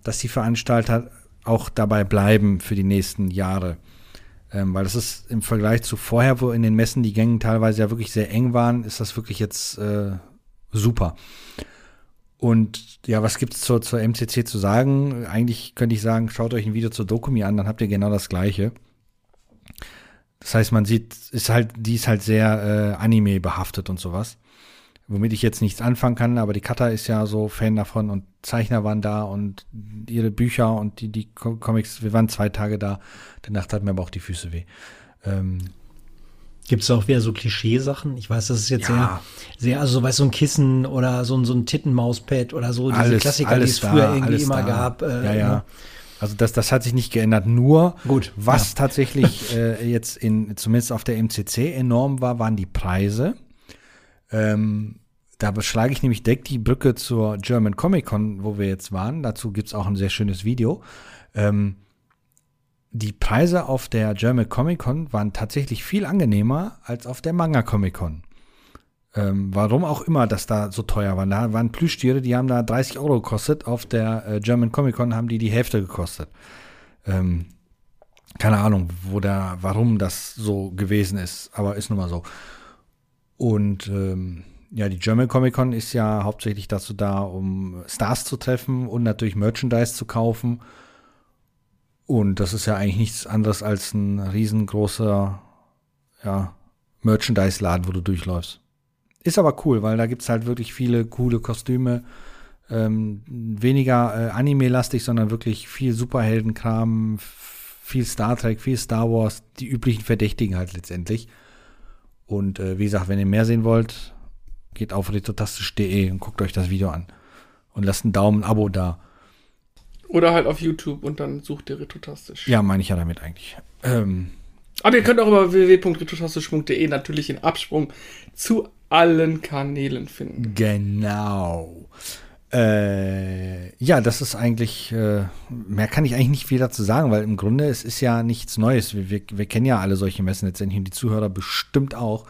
dass die Veranstalter auch dabei bleiben für die nächsten Jahre. Ähm, weil das ist im Vergleich zu vorher, wo in den Messen die Gänge teilweise ja wirklich sehr eng waren, ist das wirklich jetzt äh, super. Und ja, was gibt's zur, zur MCC zu sagen? Eigentlich könnte ich sagen, schaut euch ein Video zur Dokumi an, dann habt ihr genau das gleiche. Das heißt, man sieht, ist halt, die ist halt sehr äh, Anime behaftet und sowas. Womit ich jetzt nichts anfangen kann, aber die Cutter ist ja so Fan davon und Zeichner waren da und ihre Bücher und die, die Co- Comics, wir waren zwei Tage da. Danach hatten mir aber auch die Füße weh. Ähm, Gibt es auch wieder so Klischeesachen? Ich weiß, das ist jetzt Ja. sehr, sehr, also so weißt du, so ein Kissen oder so ein, so ein Tittenmauspad oder so, diese alles, Klassiker, alles die es früher da, irgendwie alles immer da. gab. äh, ja, ne? Also das, das hat sich nicht geändert. Nur, Gut, was ja. tatsächlich äh, jetzt in, zumindest auf der MCC enorm war, waren die Preise. Ähm, da beschlage ich nämlich direkt die Brücke zur German Comic Con, wo wir jetzt waren. Dazu gibt es auch ein sehr schönes Video. Ähm, die Preise auf der German Comic Con waren tatsächlich viel angenehmer als auf der Manga Comic Con. Ähm, warum auch immer das da so teuer war. Da waren Plüschtiere, die haben da 30 Euro gekostet. Auf der äh, German Comic Con haben die die Hälfte gekostet. Ähm, keine Ahnung, wo da, warum das so gewesen ist, aber ist nun mal so. Und ähm, ja, die German Comic Con ist ja hauptsächlich dazu da, um Stars zu treffen und natürlich Merchandise zu kaufen. Und das ist ja eigentlich nichts anderes als ein riesengroßer ja, Merchandise-Laden, wo du durchläufst. Ist aber cool, weil da gibt's halt wirklich viele coole Kostüme. Ähm, weniger äh, Anime-lastig, sondern wirklich viel Superheldenkram, viel Star Trek, viel Star Wars, die üblichen Verdächtigen halt letztendlich. Und äh, wie gesagt, wenn ihr mehr sehen wollt, geht auf retrotastisch.de und guckt euch das Video an. Und lasst einen Daumen, ein Abo da. Oder halt auf YouTube und dann sucht ihr retrotastisch. Ja, meine ich ja damit eigentlich. Ähm, Aber ihr könnt auch über www.retrotastisch.de natürlich den Absprung zu allen Kanälen finden. Genau. Äh, ja, das ist eigentlich, äh, mehr kann ich eigentlich nicht viel dazu sagen, weil im Grunde es ist ja nichts Neues. Wir, wir, wir kennen ja alle solche Messen letztendlich und die Zuhörer bestimmt auch,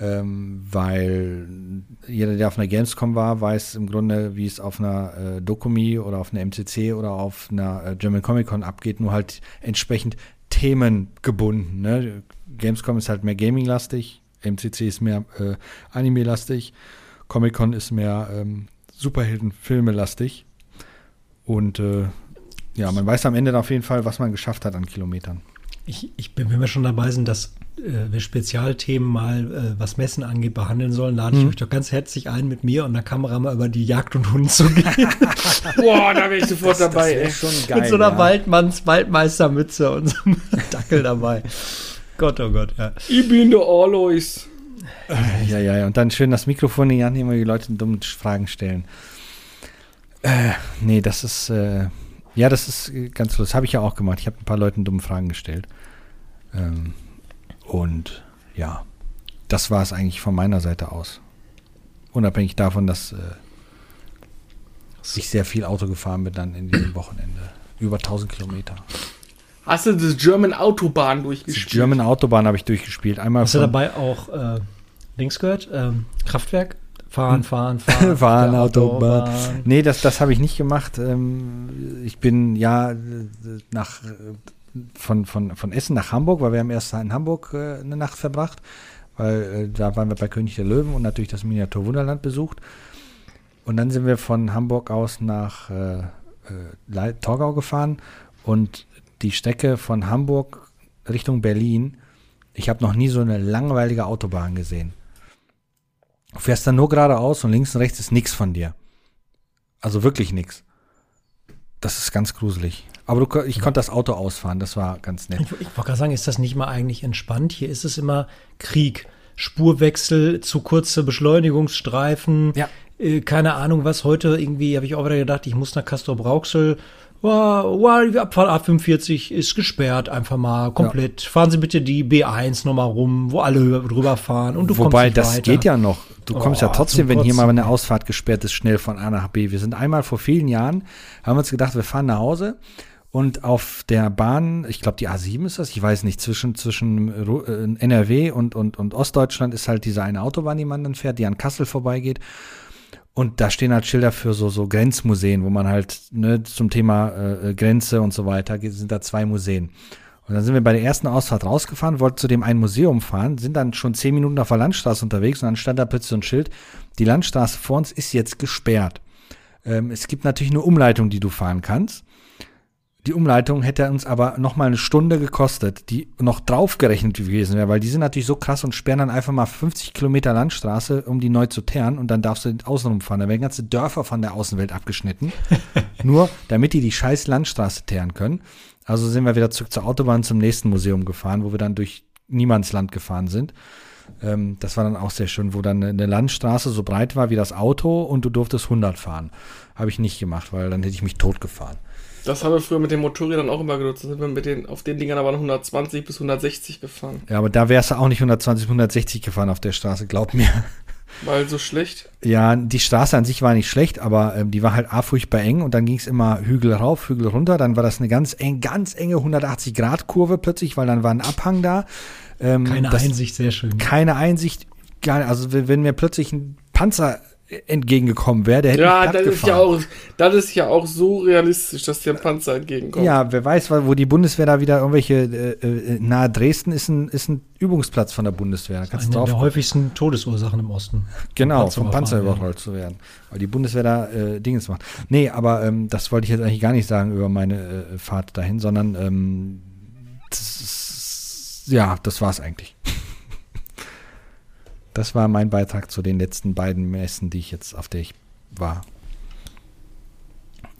ähm, weil jeder, der auf einer Gamescom war, weiß im Grunde, wie es auf einer äh, Dokumi oder auf einer MCC oder auf einer äh, German Comic Con abgeht, nur halt entsprechend themengebunden. Ne? Gamescom ist halt mehr Gaming-lastig, MCC ist mehr äh, Anime-lastig, Comic Con ist mehr ähm, Superheldenfilme lastig. Und äh, ja, man weiß am Ende auf jeden Fall, was man geschafft hat an Kilometern. Ich, ich bin, wenn wir schon dabei sind, dass äh, wir Spezialthemen mal, äh, was Messen angeht, behandeln sollen, lade ich Hm. euch doch ganz herzlich ein, mit mir und der Kamera mal über die Jagd und Hund zu gehen. Boah, da wäre ich sofort dabei, ey. schon mit so einer Waldmanns, Waldmeistermütze und so einem Dackel dabei. Gott, oh Gott, ja. Ich bin der Alois. Ja, ja, ja. Und dann schön das Mikrofon in die Hand nehmen und die Leute dumme Fragen stellen. Äh, nee, das ist, äh, ja, das ist äh, ganz lustig. Das habe ich ja auch gemacht. Ich habe ein paar Leuten dumme Fragen gestellt. Ähm, und ja, das war es eigentlich von meiner Seite aus. Unabhängig davon, dass äh, ich sehr viel Auto gefahren bin dann in diesem Wochenende. Über 1000 Kilometer. Hast du das German Autobahn Die durchgespielt? German Autobahn habe ich durchgespielt. Einmal Hast du dabei auch äh, Dings gehört? Ähm, Kraftwerk? Fahren, fahren, fahren. Fahren, der Autobahn. Nee, das, das habe ich nicht gemacht. Ähm, ich bin ja äh, nach, von, von, von Essen nach Hamburg, weil wir haben erst in Hamburg äh, eine Nacht verbracht, weil äh, da waren wir bei König der Löwen und natürlich das Miniatur Wunderland besucht. Und dann sind wir von Hamburg aus nach äh, äh, Torgau gefahren und die Strecke von Hamburg Richtung Berlin, ich habe noch nie so eine langweilige Autobahn gesehen. Du fährst dann nur geradeaus und links und rechts ist nichts von dir. Also wirklich nichts. Das ist ganz gruselig. Aber du, ich konnte das Auto ausfahren, das war ganz nett. Ich, ich wollte gerade sagen, ist das nicht mal eigentlich entspannt? Hier ist es immer Krieg. Spurwechsel, zu kurze Beschleunigungsstreifen. Ja. Äh, keine Ahnung was. Heute irgendwie habe ich auch wieder gedacht, ich muss nach Castor Brauxel. Die Abfahrt A45 ist gesperrt, einfach mal komplett. Fahren Sie bitte die B1 nochmal rum, wo alle drüber fahren und du Wobei, kommst nicht das weiter. geht ja noch. Du kommst ja Oh, trotzdem, zum wenn hier mal eine Ausfahrt gesperrt ist, schnell von A nach B. Wir sind einmal vor vielen Jahren, haben uns gedacht, wir fahren nach Hause und auf der Bahn, ich glaube die A7 ist das, ich weiß nicht, zwischen, zwischen äh, NRW und, und, und Ostdeutschland ist halt diese eine Autobahn, die man dann fährt, die an Kassel vorbeigeht. Und da stehen halt Schilder für so, so Grenzmuseen, wo man halt ne, zum Thema äh, Grenze und so weiter, sind da zwei Museen. Und dann sind wir bei der ersten Ausfahrt rausgefahren, wollten zu dem einen Museum fahren, sind dann schon zehn Minuten auf der Landstraße unterwegs und dann stand da plötzlich so ein Schild, die Landstraße vor uns ist jetzt gesperrt. Ähm, es gibt natürlich eine Umleitung, die du fahren kannst. Die Umleitung hätte uns aber noch mal eine Stunde gekostet, die noch draufgerechnet gewesen wäre, weil die sind natürlich so krass und sperren dann einfach mal 50 Kilometer Landstraße, um die neu zu teeren und dann darfst du außenrum fahren. Da werden ganze Dörfer von der Außenwelt abgeschnitten, nur damit die die scheiß Landstraße teeren können. Also sind wir wieder zurück zur Autobahn zum nächsten Museum gefahren, wo wir dann durch Niemandsland gefahren sind. Ähm, das war dann auch sehr schön, wo dann eine Landstraße so breit war wie das Auto und du durftest 100 fahren. Habe ich nicht gemacht, weil dann hätte ich mich tot gefahren. Das haben wir früher mit den Motorrädern auch immer genutzt. Da sind wir mit den, auf den Dingern aber 120 bis 160 gefahren. Ja, aber da wärst du auch nicht 120, 160 gefahren auf der Straße, glaub mir. Weil so schlecht. Ja, die Straße an sich war nicht schlecht, aber ähm, die war halt a furchtbar eng und dann ging es immer Hügel rauf, Hügel runter. Dann war das eine ganz eng, ganz enge 180 Grad Kurve plötzlich, weil dann war ein Abhang da. Ähm, Keine das, Einsicht, sehr schön. Keine Einsicht, gar nicht, also wenn, wenn mir plötzlich ein Panzer entgegengekommen wäre, der hätte Ja, mich das ist ja, auch, das ist ja auch so realistisch, dass dir ein Panzer entgegenkommt. Ja, wer weiß, wo die Bundeswehr da wieder irgendwelche, äh, äh, nahe Dresden ist ein, ist ein Übungsplatz von der Bundeswehr. Da kannst Eine du drauf der häufigsten Todesursachen im Osten. Genau, vom Panzer überrollt zu werden. Weil die Bundeswehr da äh, Dingens macht. Nee, aber ähm, das wollte ich jetzt eigentlich gar nicht sagen über meine äh, Fahrt dahin, sondern ähm, das ist, ja, das war's eigentlich. Das war mein Beitrag zu den letzten beiden Messen, die ich jetzt, auf der ich war.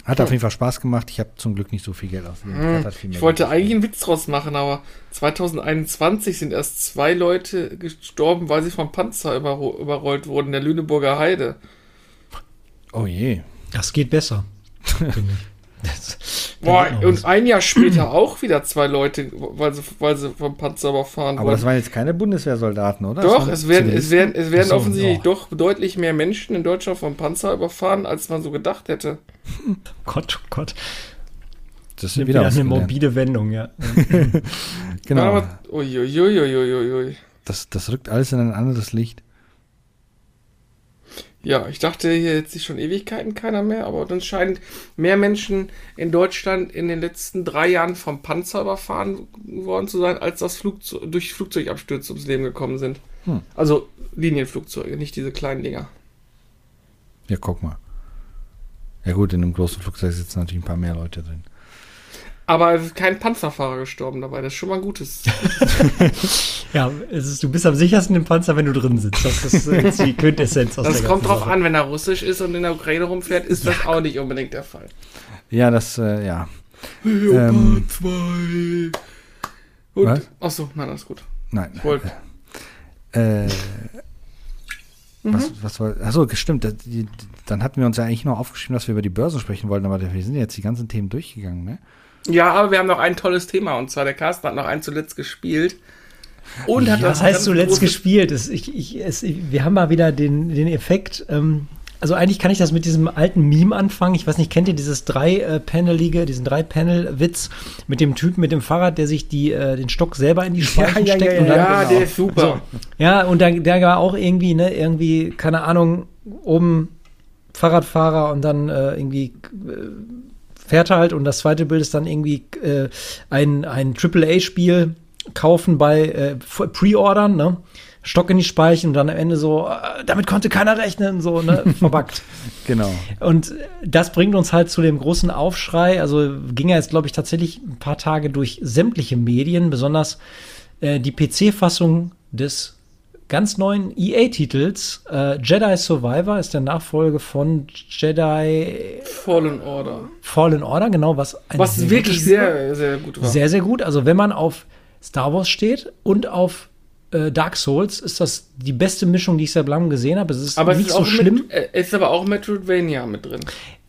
Hat auf Hm. jeden Fall Spaß gemacht. Ich habe zum Glück nicht so viel Geld ausgegeben. Hm, hat viel mehr Ich wollte Geld eigentlich einen Witz draus machen, aber 2021 sind erst zwei Leute gestorben, weil sie vom Panzer überro überrollt wurden, der Lüneburger Heide. Oh je. Das geht besser. Boah, und was. ein Jahr später auch wieder zwei Leute, weil sie, weil sie vom Panzer überfahren Aber das waren jetzt keine Bundeswehrsoldaten, oder? Doch, es werden, es werden, es werden so, offensichtlich ja. doch deutlich mehr Menschen in Deutschland vom Panzer überfahren, als man so gedacht hätte. Gott, oh Gott. Das ist wieder wieder eine morbide Wendung, ja. Genau. Aber, uiuiuiuiui. Das, das rückt alles in ein anderes Licht. Ja, ich dachte hier jetzt sich schon Ewigkeiten keiner mehr, aber dann scheint mehr Menschen in Deutschland in den letzten drei Jahren vom Panzer überfahren worden zu sein, als das Flugzeug, durch Flugzeugabstürze ums Leben gekommen sind. Hm. Also Linienflugzeuge, nicht diese kleinen Dinger. Ja, guck mal. Ja gut, in einem großen Flugzeug sitzen natürlich ein paar mehr Leute drin. Aber es ist kein Panzerfahrer gestorben dabei, das ist schon mal ein gutes. Ja, es ist, du bist am sichersten im Panzer, wenn du drin sitzt. Das ist äh, jetzt die Quintessenz aus Das der kommt drauf Sache. an, wenn er russisch ist und in der Ukraine rumfährt, ist das auch nicht unbedingt der Fall. Ja, das, äh, ja. Leopard Ähm, 2. Gut. was? Achso, nein, alles gut. Nein. Ich wollte. Äh, Mhm. was, was war, achso, stimmt. das- die- Dann hatten wir uns ja eigentlich noch aufgeschrieben, dass wir über die Börsen sprechen wollten, aber wir sind ja jetzt die ganzen Themen durchgegangen, ne? Ja, aber wir haben noch ein tolles Thema und zwar der Carsten hat noch einen zuletzt gespielt. Und hat Ja, das was heißt zuletzt gespielt? Es, ich, ich, es, wir haben mal wieder den, den Effekt. Ähm, also eigentlich kann ich das mit diesem alten Meme anfangen. Ich weiß nicht, kennt ihr dieses drei-panelige, diesen drei-Panel-Witz mit dem Typen mit dem Fahrrad, der sich die, äh, den Stock selber in die Speichen ja, ja, steckt ja, und dann Ja, genau. der ist super. Ja, und da, der war auch irgendwie, ne, irgendwie, keine Ahnung, oben Fahrradfahrer und dann äh, irgendwie äh, fährt er halt und das zweite Bild ist dann irgendwie äh, ein, ein AAA-Spiel kaufen bei äh, Pre-Ordern, ne? Stock in die Speichen und dann am Ende so, äh, damit konnte keiner rechnen, so, ne, verbuggt. Genau. Und das bringt uns halt zu dem großen Aufschrei. Also ging er jetzt, glaube ich, tatsächlich ein paar Tage durch sämtliche Medien, besonders äh, die PC-Fassung des ganz neuen EA-Titels. Äh, Jedi Survivor ist der Nachfolge von Jedi Fallen Order. Fallen Order, genau, was ein Was sehr wirklich sehr, sehr gut war. Sehr, sehr gut. Also wenn man auf Star Wars steht und auf äh, Dark Souls, ist das die beste Mischung, die ich seit langem gesehen habe. Es ist aber es nicht ist, so schlimm. Mit, äh, es ist aber auch Metroidvania mit drin.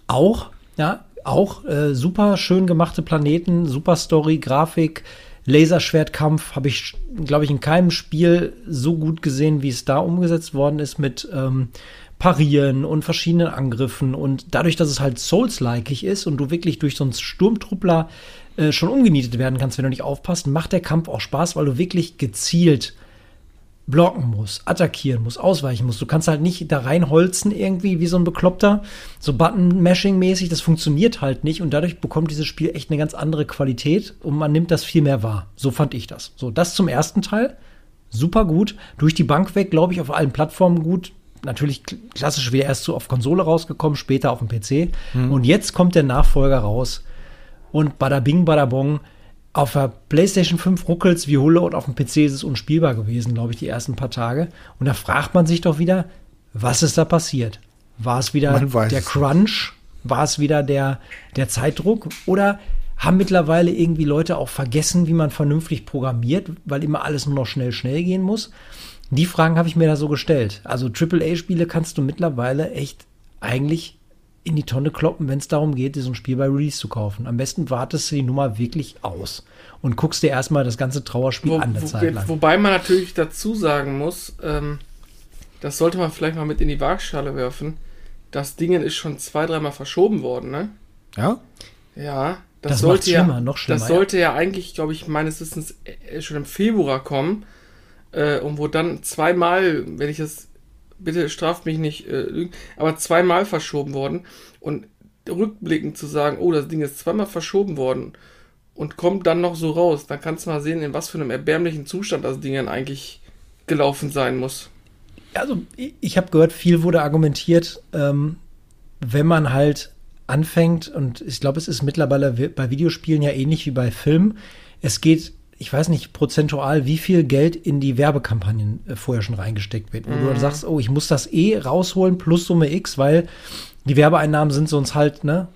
Auch, ja, auch äh, super schön gemachte Planeten, super Story, Grafik, Laserschwertkampf habe ich, glaube ich, in keinem Spiel so gut gesehen, wie es da umgesetzt worden ist mit ähm, Parieren und verschiedenen Angriffen. Und dadurch, dass es halt Souls-likeig ist und du wirklich durch so einen Sturmtruppler äh, schon umgenietet werden kannst, wenn du nicht aufpasst, macht der Kampf auch Spaß, weil du wirklich gezielt blocken muss, attackieren muss, ausweichen muss. Du kannst halt nicht da reinholzen irgendwie wie so ein Bekloppter, so Button-Mashing-mäßig, das funktioniert halt nicht und dadurch bekommt dieses Spiel echt eine ganz andere Qualität und man nimmt das viel mehr wahr. So fand ich das. So, das zum ersten Teil. Super gut. Durch die Bank weg, glaube ich, auf allen Plattformen gut. Natürlich kl- klassisch wieder erst so auf Konsole rausgekommen, später auf dem PC. Und jetzt kommt der Nachfolger raus. Und bada bing, bada bong. Auf der PlayStation 5 ruckelt's wie Hulle und auf dem PC ist es unspielbar gewesen, glaube ich, die ersten paar Tage. Und da fragt man sich doch wieder, was ist da passiert? War es wieder der Crunch? War es wieder der, der Zeitdruck? Oder haben mittlerweile irgendwie Leute auch vergessen, wie man vernünftig programmiert, weil immer alles nur noch schnell, schnell gehen muss? Die Fragen habe ich mir da so gestellt. Also AAA-Spiele kannst du mittlerweile echt eigentlich in die Tonne kloppen, wenn es darum geht, dir so ein Spiel bei Release zu kaufen. Am besten wartest du die Nummer wirklich aus und guckst dir erstmal das ganze Trauerspiel Wo, an der wo, Zeit lang. wobei man natürlich dazu sagen muss, ähm, das sollte man vielleicht mal mit in die Waagschale werfen. Das Ding ist schon zwei, dreimal verschoben worden, ne? Ja? Ja, das, Das sollte macht's schlimmer, ja, noch schlimmer, Das sollte ja, eigentlich, glaube ich, meines Wissens äh, schon im Februar kommen. äh, und wo dann zweimal, wenn ich das, bitte straft mich nicht, äh, aber zweimal verschoben worden und rückblickend zu sagen, oh, das Ding ist zweimal verschoben worden und kommt dann noch so raus, dann kannst du mal sehen, in was für einem erbärmlichen Zustand das Ding dann eigentlich gelaufen sein muss. Also ich, ich habe gehört, viel wurde argumentiert, ähm, wenn man halt anfängt, und ich glaube, es ist mittlerweile bei Videospielen ja ähnlich wie bei Filmen, es geht, ich weiß nicht prozentual, wie viel Geld in die Werbekampagnen äh, vorher schon reingesteckt wird. Wo mhm. du sagst, oh, ich muss das eh rausholen plus Summe X, weil die Werbeeinnahmen sind sonst halt, ne,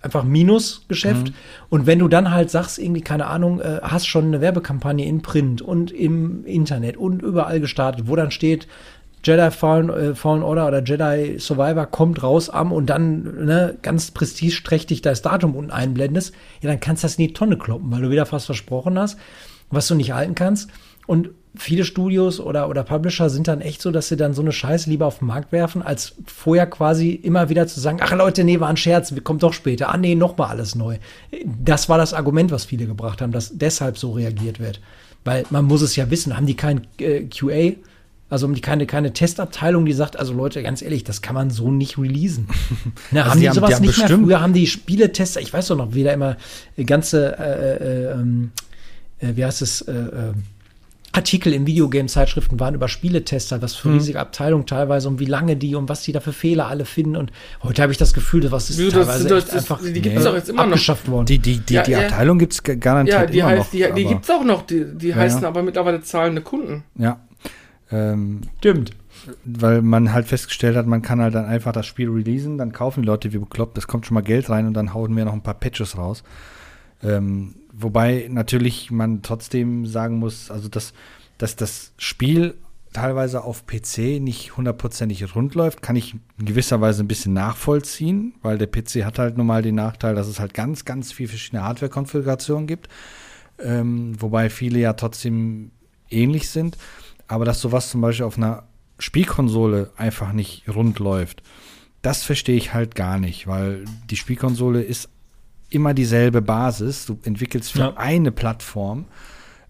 einfach Minusgeschäft. Mhm. Und wenn du dann halt sagst, irgendwie, keine Ahnung, äh, hast schon eine Werbekampagne in Print und im Internet und überall gestartet, wo dann steht, Jedi Fallen, äh, Fallen Order oder Jedi Survivor kommt raus am und dann ne, ganz prestigeträchtig das Datum unten einblendest, ja, dann kannst du das in die Tonne kloppen, weil du wieder fast versprochen hast, was du nicht halten kannst. Und viele Studios oder, oder Publisher sind dann echt so, dass sie dann so eine Scheiße lieber auf den Markt werfen, als vorher quasi immer wieder zu sagen, ach Leute, nee, war ein Scherz, kommt doch später. Ah nee, nochmal alles neu. Das war das Argument, was viele gebracht haben, dass deshalb so reagiert wird. Weil man muss es ja wissen, haben die kein äh, QA? Also um die keine, keine Testabteilung, die sagt, also Leute, ganz ehrlich, das kann man so nicht releasen. Na, also haben die, die sowas haben, die nicht mehr? Früher haben die Spieletester, ich weiß doch noch, wie da immer ganze, äh, äh, ähm, äh, wie heißt es, äh, äh, Artikel in Videogame-Zeitschriften waren über Spieletester, was für hm. riesige Abteilungen teilweise, um wie lange die und was die da für Fehler alle finden. Und heute habe ich das Gefühl, was ist Wieso, teilweise das, das, einfach die gibt es auch jetzt immer abgeschafft noch. worden. Die, die, die, ja, die Abteilung ja. gibt es garantiert ja, die immer heißt, noch. Die, die gibt es auch noch, die, die ja, heißen aber mittlerweile zahlende Kunden. Ja. Ähm, Stimmt. Weil man halt festgestellt hat, man kann halt dann einfach das Spiel releasen, dann kaufen die Leute wie bekloppt, es kommt schon mal Geld rein und dann hauen wir noch ein paar Patches raus. Ähm, wobei natürlich man trotzdem sagen muss, also dass, dass das Spiel teilweise auf PC nicht hundertprozentig rund läuft, kann ich in gewisser Weise ein bisschen nachvollziehen, weil der PC hat halt nun mal den Nachteil, dass es halt ganz, ganz viele verschiedene Hardware-Konfigurationen gibt, ähm, wobei viele ja trotzdem ähnlich sind. Aber dass sowas zum Beispiel auf einer Spielkonsole einfach nicht rund läuft, das verstehe ich halt gar nicht, weil die Spielkonsole ist immer dieselbe Basis. Du entwickelst für ja. eine Plattform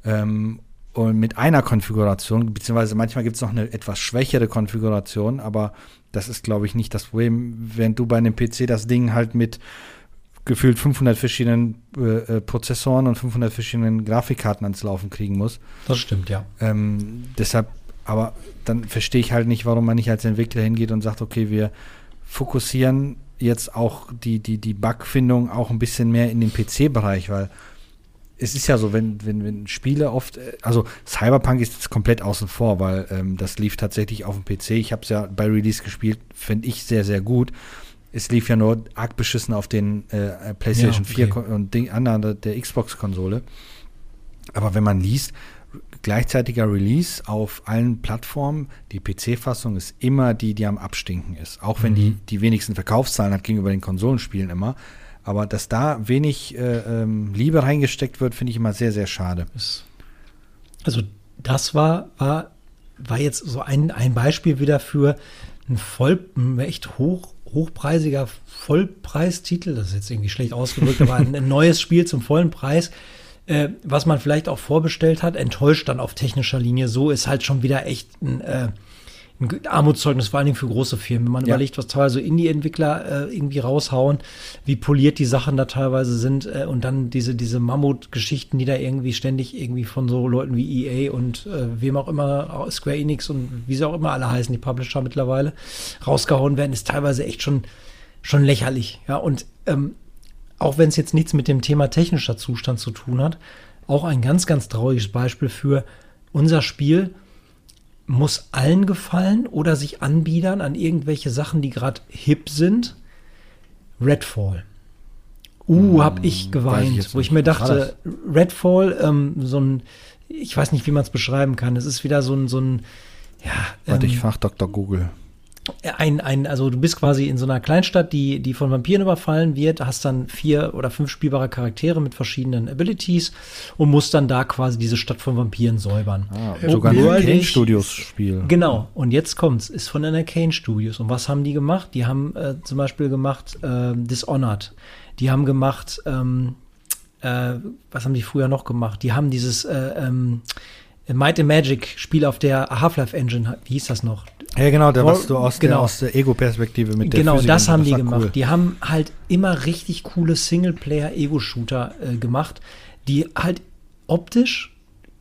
ähm, und mit einer Konfiguration, beziehungsweise manchmal gibt es noch eine etwas schwächere Konfiguration, aber das ist, glaube ich, nicht das Problem, wenn du bei einem PC das Ding halt mit gefühlt 500 verschiedenen äh, äh, Prozessoren und 500 verschiedenen Grafikkarten ans Laufen kriegen muss. Das stimmt, ja. Ähm, deshalb, aber dann verstehe ich halt nicht, warum man nicht als Entwickler hingeht und sagt, okay, wir fokussieren jetzt auch die, die, die Bugfindung auch ein bisschen mehr in den PC-Bereich, weil es ist ja so, wenn, wenn, wenn Spiele oft, äh, also Cyberpunk ist jetzt komplett außen vor, weil ähm, das lief tatsächlich auf dem PC. Ich habe es ja bei Release gespielt, finde ich sehr, sehr gut es lief ja nur arg beschissen auf den äh, PlayStation ja, okay. 4 und Ding, anderen der Xbox-Konsole. Aber wenn man liest, gleichzeitiger Release auf allen Plattformen, die PC-Fassung ist immer die, die am Abstinken ist. Auch wenn mhm. die die wenigsten Verkaufszahlen hat gegenüber den Konsolenspielen immer. Aber dass da wenig äh, ähm, Liebe reingesteckt wird, finde ich immer sehr, sehr schade. Also das war, war, war jetzt so ein, ein Beispiel wieder für ein voll, echt hoch hochpreisiger Vollpreistitel, das ist jetzt irgendwie schlecht ausgedrückt, aber ein, neues Spiel zum vollen Preis, äh, was man vielleicht auch vorbestellt hat, enttäuscht dann auf technischer Linie. So ist halt schon wieder echt ein, äh, ein Armutszeugnis, vor allen Dingen für große Firmen. Wenn man ja. überlegt, was teilweise Indie-Entwickler äh, irgendwie raushauen, wie poliert die Sachen da teilweise sind äh, und dann diese, diese Mammut-Geschichten, die da irgendwie ständig irgendwie von so Leuten wie EA und äh, wem auch immer, Square Enix und wie sie auch immer alle heißen, die Publisher mittlerweile, rausgehauen werden, ist teilweise echt schon, schon lächerlich. Ja, und ähm, auch wenn es jetzt nichts mit dem Thema technischer Zustand zu tun hat, auch ein ganz, ganz trauriges Beispiel für unser Spiel muss allen gefallen oder sich anbiedern an irgendwelche Sachen, die gerade hip sind. Redfall. Uh, hm, hab ich geweint, ich wo ich mir dachte, Redfall, ähm, so ein, ich weiß nicht, wie man es beschreiben kann. Es ist wieder so ein, so ein, ja. Warte, ähm, ich frag Dr. Google ein, ein, also du bist quasi in so einer Kleinstadt, die, die von Vampiren überfallen wird, hast dann vier oder fünf spielbare Charaktere mit verschiedenen Abilities und musst dann da quasi diese Stadt von Vampiren säubern. Ah, sogar ein Arcane Studios Spiel. Genau. Und jetzt kommt's, ist von den Arcane Studios. Und was haben die gemacht? Die haben äh, zum Beispiel gemacht äh, Dishonored. Die haben gemacht, ähm, äh, was haben die früher noch gemacht? Die haben dieses äh, ähm, Might and Magic Spiel auf der Half-Life Engine, wie hieß das noch? Ja, genau, da was du aus Genau. der, aus der Ego-Perspektive mit der Genau, das haben die war gemacht. cool. Die haben halt immer richtig coole Singleplayer-Ego-Shooter äh, gemacht, die halt optisch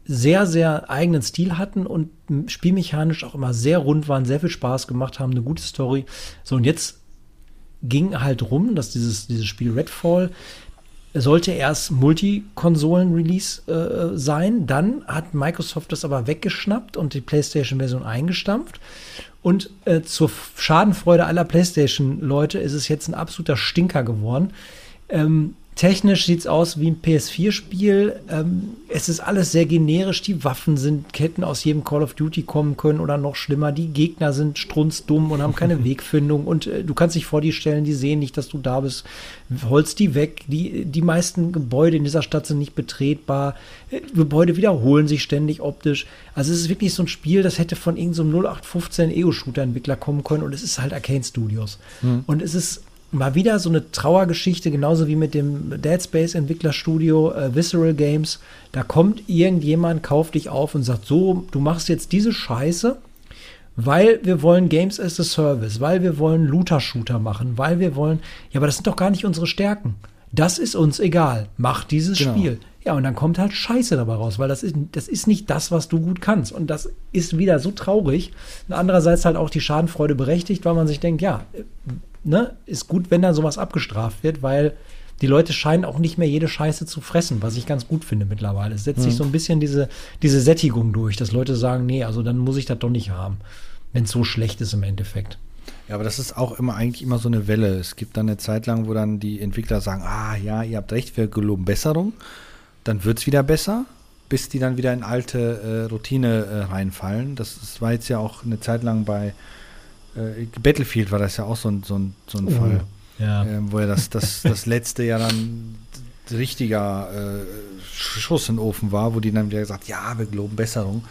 sehr, sehr eigenen Stil hatten und spielmechanisch auch immer sehr rund waren, sehr viel Spaß gemacht haben, eine gute Story. So, und jetzt ging halt rum, dass dieses, dieses Spiel Redfall sollte erst Multikonsolen-Release äh, sein. Dann hat Microsoft das aber weggeschnappt und die PlayStation-Version eingestampft. Und äh, zur Schadenfreude aller PlayStation-Leute ist es jetzt ein absoluter Stinker geworden. Ähm, technisch sieht es aus wie ein PS4-Spiel. Ähm, es ist alles sehr generisch. Die Waffen sind Ketten aus jedem Call of Duty kommen können oder noch schlimmer. Die Gegner sind strunzdumm und haben keine Wegfindung. Und äh, du kannst dich vor die stellen, die sehen nicht, dass du da bist. Holst die weg. Die, die meisten Gebäude in dieser Stadt sind nicht betretbar. Äh, Gebäude wiederholen sich ständig optisch. Also es ist wirklich so ein Spiel, das hätte von irgendeinem so 0815 Ego-Shooter-Entwickler kommen können. Und es ist halt Arcane Studios. Und es ist mal wieder so eine Trauergeschichte, genauso wie mit dem Dead Space Entwicklerstudio äh, Visceral Games. Da kommt irgendjemand, kauft dich auf und sagt, so, du machst jetzt diese Scheiße, weil wir wollen Games as a Service, weil wir wollen Looter-Shooter machen, weil wir wollen, ja, aber das sind doch gar nicht unsere Stärken. Das ist uns egal. Mach dieses Genau. Spiel. Ja, und dann kommt halt Scheiße dabei raus, weil das ist, das ist nicht das, was du gut kannst. Und das ist wieder so traurig. Und andererseits halt auch die Schadenfreude berechtigt, weil man sich denkt, ja, ne, ist gut, wenn dann sowas abgestraft wird, weil die Leute scheinen auch nicht mehr jede Scheiße zu fressen, was ich ganz gut finde mittlerweile. Es setzt sich so ein bisschen diese, diese Sättigung durch, dass Leute sagen, nee, also dann muss ich das doch nicht haben, wenn es so schlecht ist im Endeffekt. Ja, aber das ist auch immer eigentlich immer so eine Welle. Es gibt dann eine Zeit lang, wo dann die Entwickler sagen, ah ja, ihr habt recht, wir geloben Besserung. Dann wird es wieder besser, bis die dann wieder in alte äh, Routine äh, reinfallen. Das, das war jetzt ja auch eine Zeit lang bei äh, Battlefield war das ja auch so ein, so ein, so ein Fall. Ja. Ähm, wo ja das, das, das letzte ja dann richtiger äh, Schuss in den Ofen war, wo die dann wieder gesagt, ja, wir geloben Besserung.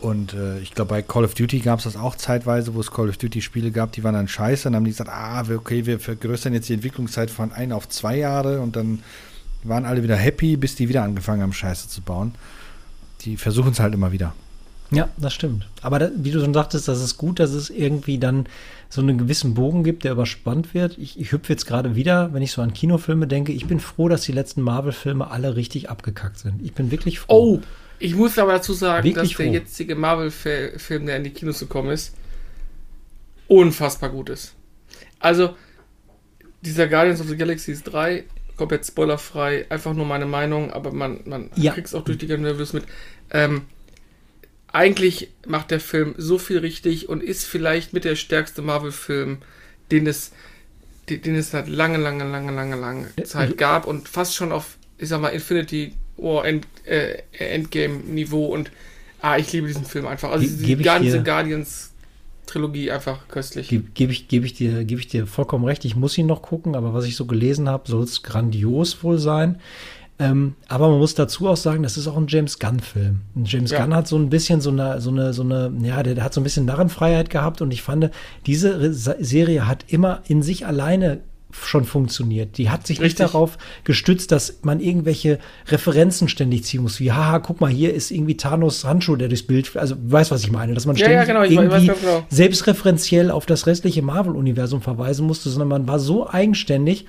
Und äh, ich glaube, bei Call of Duty gab es das auch zeitweise, wo es Call of Duty-Spiele gab, die waren dann scheiße. Dann haben die gesagt, ah, wir- okay, wir vergrößern jetzt die Entwicklungszeit von ein auf zwei Jahre und dann waren alle wieder happy, bis die wieder angefangen haben, Scheiße zu bauen. Die versuchen es halt immer wieder. Ja, das stimmt. Aber da, wie du schon sagtest, das ist gut, dass es irgendwie dann so einen gewissen Bogen gibt, der überspannt wird. Ich, ich hüpfe jetzt gerade wieder, wenn ich so an Kinofilme denke. Ich bin froh, dass die letzten Marvel-Filme alle richtig abgekackt sind. Ich bin wirklich froh. Oh, ich muss aber dazu sagen, Wirklich dass der froh. jetzige Marvel-Film, der in die Kinos gekommen ist, unfassbar gut ist. Also, dieser Guardians of the Galaxy 3, komplett spoilerfrei, einfach nur meine Meinung, aber man, man Ja. kriegt es auch durch die Reviews mit. Ähm, eigentlich macht der Film so viel richtig und ist vielleicht mit der stärkste Marvel-Film, den es, den, es seit lange, lange, lange, lange, lange Zeit gab und fast schon auf, ich sag mal, Infinity War End, äh, Endgame-Niveau und ah, ich liebe diesen Film einfach. Also Ge- die ganze dir- Guardians-Trilogie einfach köstlich. Gebe geb ich, geb ich, dir, geb ich dir vollkommen recht. Ich muss ihn noch gucken, aber was ich so gelesen habe, soll es grandios wohl sein. Ähm, aber man muss dazu auch sagen, das ist auch ein James Gunn-Film. James Ja. Gunn hat so ein bisschen so eine, so eine, so eine, ja, der, der hat so ein bisschen Narrenfreiheit gehabt und ich fand, diese Re- Serie hat immer in sich alleine schon funktioniert. Die hat sich nicht Richtig. darauf gestützt, dass man irgendwelche Referenzen ständig ziehen muss, wie, haha, guck mal, hier ist irgendwie Thanos Handschuh, der durchs Bild, also, du weißt, was ich meine, dass man Ja, ständig ja, genau, weiß- ich weiß irgendwie ganz genau. selbstreferenziell auf das restliche Marvel-Universum verweisen musste, sondern man war so eigenständig,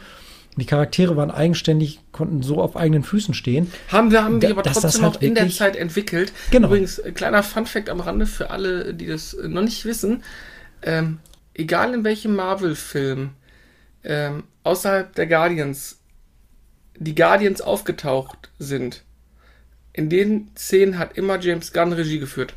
die Charaktere waren eigenständig, konnten so auf eigenen Füßen stehen. Haben wir, haben Da- wir aber dass das trotzdem halt noch in der Zeit entwickelt. Genau. Übrigens, äh, kleiner Funfact am Rande für alle, die das äh, noch nicht wissen. Ähm, egal in welchem Marvel-Film ähm, außerhalb der Guardians die Guardians aufgetaucht sind, in den Szenen hat immer James Gunn Regie geführt.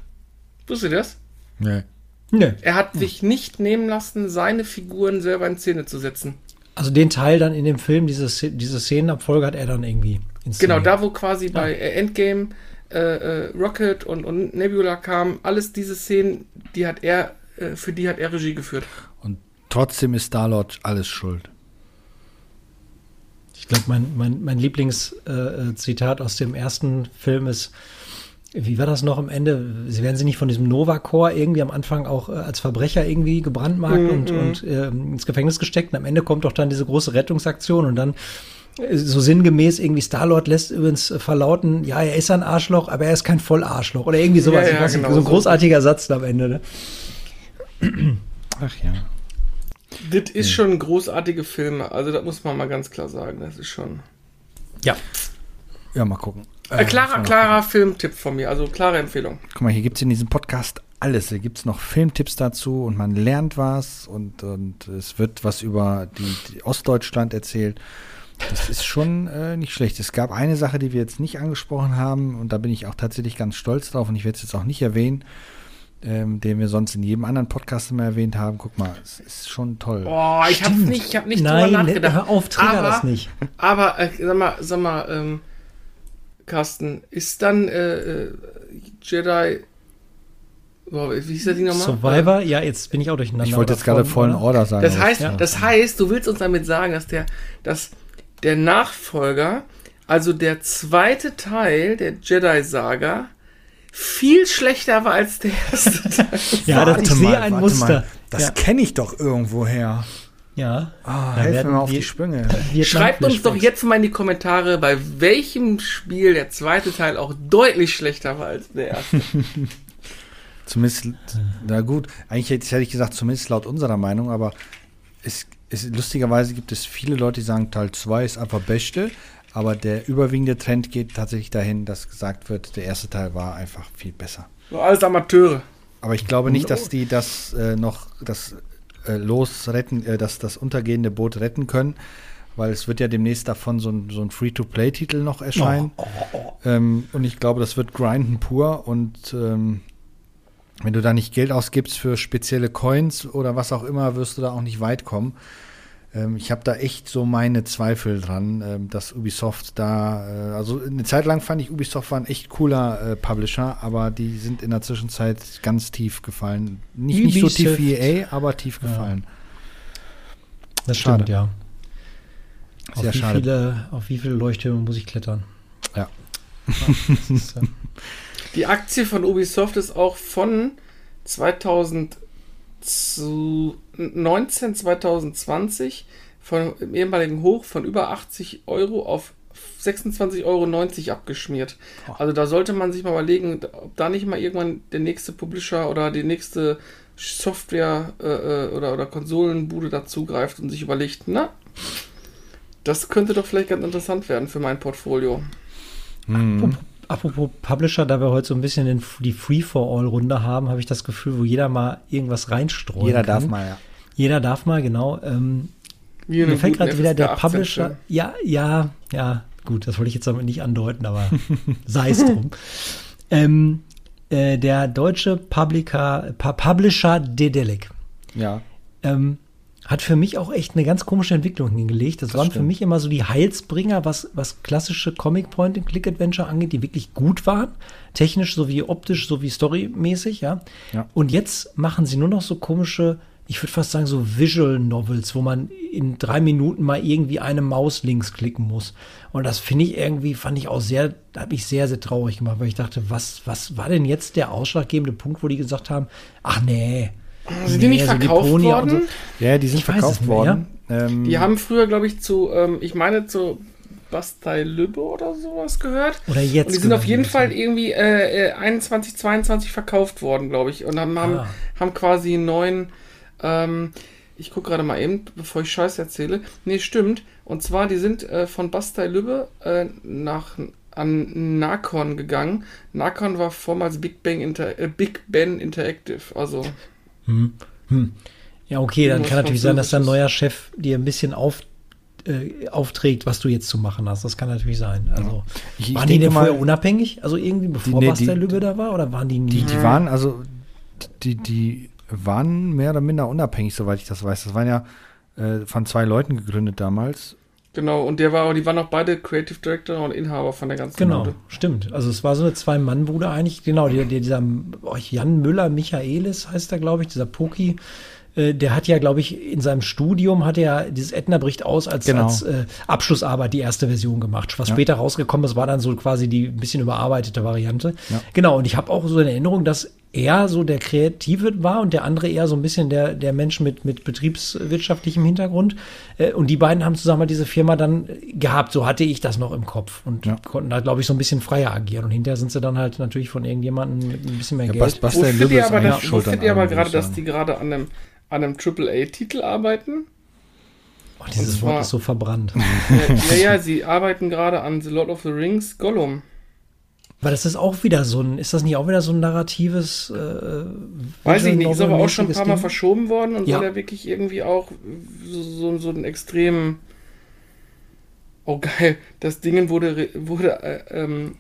Wusstet ihr das? Nee. Nö. Er hat sich nicht nehmen lassen, seine Figuren selber in Szene zu setzen. Also den Teil dann in dem Film, diese, diese Szenenabfolge hat er dann irgendwie inszeniert. Genau, da wo quasi bei äh, Endgame äh, äh, Rocket und, und Nebula kamen, alles diese Szenen, die hat er, äh, für die hat er Regie geführt. Und trotzdem ist Star-Lord alles schuld. Ich glaube, mein, mein, mein Lieblingszitat äh, Zitat aus dem ersten Film ist, wie war das noch am Ende? Sie werden sie nicht von diesem Nova-Core irgendwie am Anfang auch äh, als Verbrecher irgendwie gebrandmarkt und, und äh, ins Gefängnis gesteckt. Und am Ende kommt doch dann diese große Rettungsaktion und dann so sinngemäß irgendwie Star-Lord lässt übrigens verlauten, ja, er ist ein Arschloch, aber er ist kein Vollarschloch oder irgendwie sowas. Ja, ja, Ich weiß nicht, genau so ein so. großartiger Satz am Ende. Ne? Ach ja. Das ist schon großartige Filme. Also, das muss man mal ganz klar sagen. Das ist schon. Ja. Ja, mal gucken. Ein klarer, mal klarer Filmtipp von mir. Also, klare Empfehlung. Guck mal, hier gibt es in diesem Podcast alles. Hier gibt es noch Filmtipps dazu und man lernt was und, und es wird was über die, die Ostdeutschland erzählt. Das ist schon äh, nicht schlecht. Es gab eine Sache, die wir jetzt nicht angesprochen haben und da bin ich auch tatsächlich ganz stolz drauf und ich werde es jetzt auch nicht erwähnen, ähm, den wir sonst in jedem anderen Podcast immer erwähnt haben. Guck mal, es ist schon toll. Boah, ich habe nicht, ich hab nicht Nein, drüber nachgedacht. hör auf, aber, das nicht. Aber, äh, sag mal, sag mal, ähm, Carsten, ist dann äh, äh, Jedi. Boah, wie hieß das Ding nochmal? Survivor, ja, jetzt bin ich auch durcheinander. Ich wollte jetzt gerade Fallen Fallen Order. Sagen. Das heißt, Ja. das heißt, du willst uns damit sagen, dass der, dass der Nachfolger, also der zweite Teil der Jedi-Saga, viel schlechter war als der erste Teil. Ja, das, ich sehe ein Muster. Mal. Das ja. kenne ich doch irgendwoher. Ja. Da helf mir mal auf die Sprünge. Schreibt uns doch jetzt mal in die Kommentare, bei welchem Spiel der zweite Teil auch deutlich schlechter war als der erste. Zumindest, na gut, eigentlich hätte hätte ich gesagt, zumindest laut unserer Meinung, aber es, es, lustigerweise gibt es viele Leute, die sagen, Teil 2 ist einfach beste, aber der überwiegende Trend geht tatsächlich dahin, dass gesagt wird, der erste Teil war einfach viel besser. So alles Amateure. Aber ich glaube nicht, dass die das äh, noch das äh, Los retten, äh, das, das untergehende Boot retten können, weil es wird ja demnächst davon so ein, so ein Free-to-Play-Titel noch erscheinen. Ähm, und ich glaube, das wird grinden pur und ähm, wenn du da nicht Geld ausgibst für spezielle Coins oder was auch immer, wirst du da auch nicht weit kommen. Ähm, ich habe da echt so meine Zweifel dran, ähm, dass Ubisoft da, äh, also eine Zeit lang fand ich Ubisoft war ein echt cooler äh, Publisher, aber die sind in der Zwischenzeit ganz tief gefallen. Nicht, nicht so tief wie EA, aber tief gefallen. Das Schade. stimmt, ja. Auf Sehr wie, schade. Viele, auf wie viele Leuchttürme muss ich klettern? Ja. Ist, äh, Die Aktie von Ubisoft ist auch von 2019, 2020 von im ehemaligen Hoch von über 80 Euro auf 26,90 Euro abgeschmiert. Also da sollte man sich mal überlegen, ob da nicht mal irgendwann der nächste Publisher oder die nächste Software äh, äh, oder, oder Konsolenbude dazugreift und sich überlegt, na, das könnte doch vielleicht ganz interessant werden für mein Portfolio. Mhm. Apropos Publisher, da wir heute so ein bisschen die Free-for-All-Runde haben, habe ich das Gefühl, wo jeder mal irgendwas reinstreuen Jeder kann. darf mal, ja. Jeder darf mal, genau. Ähm, mir fällt gerade wieder der FSK 18 Publisher. Film. Ja, ja, ja, gut, das wollte ich jetzt damit nicht andeuten, aber sei es drum. Ähm, äh, der deutsche Publica, Pu- Publisher Dedelic Ja. ähm, hat für mich auch echt eine ganz komische Entwicklung hingelegt. Das, Das waren für stimmt. mich immer so die Heilsbringer, was, was klassische Comic Point and Click Adventure angeht, die wirklich gut waren. Technisch sowie optisch sowie storymäßig, ja. Ja. Und jetzt machen sie nur noch so komische, ich würde fast sagen, so Visual Novels, wo man in drei Minuten mal irgendwie eine Maus links klicken muss. Und das finde ich irgendwie, fand ich auch sehr, da habe ich sehr, sehr traurig gemacht, weil ich dachte, was, was war denn jetzt der ausschlaggebende Punkt, wo die gesagt haben, ach nee. Sind die nicht so verkauft und worden? Ja, die sind Ich verkauft mehr, worden. Ähm, Die haben früher, glaube ich, zu, ähm, ich meine, zu Bastei Lübbe oder sowas gehört. Oder jetzt Und die sind auf jeden die Fall irgendwie äh, äh, 21, 22 verkauft worden, glaube ich. Und haben, haben, Ah. haben quasi einen neuen, ähm, ich gucke gerade mal eben, bevor ich Scheiß erzähle. Nee, stimmt. Und zwar, die sind äh, von Bastei Lübbe äh, nach an Nakon gegangen. Nakon war vormals Big Bang Inter äh, Big Ben Interactive. Also Ja, okay, dann kann natürlich sein, dass dein neuer Chef dir ein bisschen auf, äh, aufträgt, was du jetzt zu machen hast. Das kann natürlich sein. Also, Ich- ich waren die denke denn vorher mal- unabhängig? Also irgendwie bevor nee, die- Bastel Lübbe da war? Oder waren die nie? Die, die waren also, die, die waren mehr oder minder unabhängig, soweit ich das weiß. Das waren ja äh, von zwei Leuten gegründet damals. Genau, und der war, die waren auch beide Creative Director und Inhaber von der ganzen Genau, Bude. stimmt. Also es war so eine Zwei-Mann-Bude eigentlich. Genau, die, die, dieser oh, Jan Müller Michaelis heißt er, glaube ich, dieser Poki. äh, Der hat ja, glaube ich, in seinem Studium hat er dieses Ätna bricht aus als, Genau. als äh, Abschlussarbeit die erste Version gemacht. Was Ja. später rausgekommen ist, war dann so quasi die ein bisschen überarbeitete Variante. Ja. Genau, und ich habe auch so in Erinnerung, dass eher so der Kreative war und der andere eher so ein bisschen der, der Mensch mit, mit betriebswirtschaftlichem Hintergrund. Äh, und die beiden haben zusammen halt diese Firma dann gehabt, so hatte ich das noch im Kopf und ja. konnten da, glaube ich, so ein bisschen freier agieren. Und hinterher sind sie dann halt natürlich von irgendjemandem mit ein bisschen mehr ja, Geld. Was, was wo ihr aber, das, wo findet ihr aber gerade, dass die gerade an einem, an einem AAA-Titel arbeiten? Oh, dieses Wort ist so verbrannt. ja, ja, sie arbeiten gerade an The Lord of the Rings Gollum. Weil das ist auch wieder so ein, ist das nicht auch wieder so ein narratives? Äh, Weiß ich nicht, ist aber auch schon ein paar Mal Ding? verschoben worden und ja. soll ja wirklich irgendwie auch so, so, so einen extremen. Oh geil, das Ding wurde, wurde äh, ähm,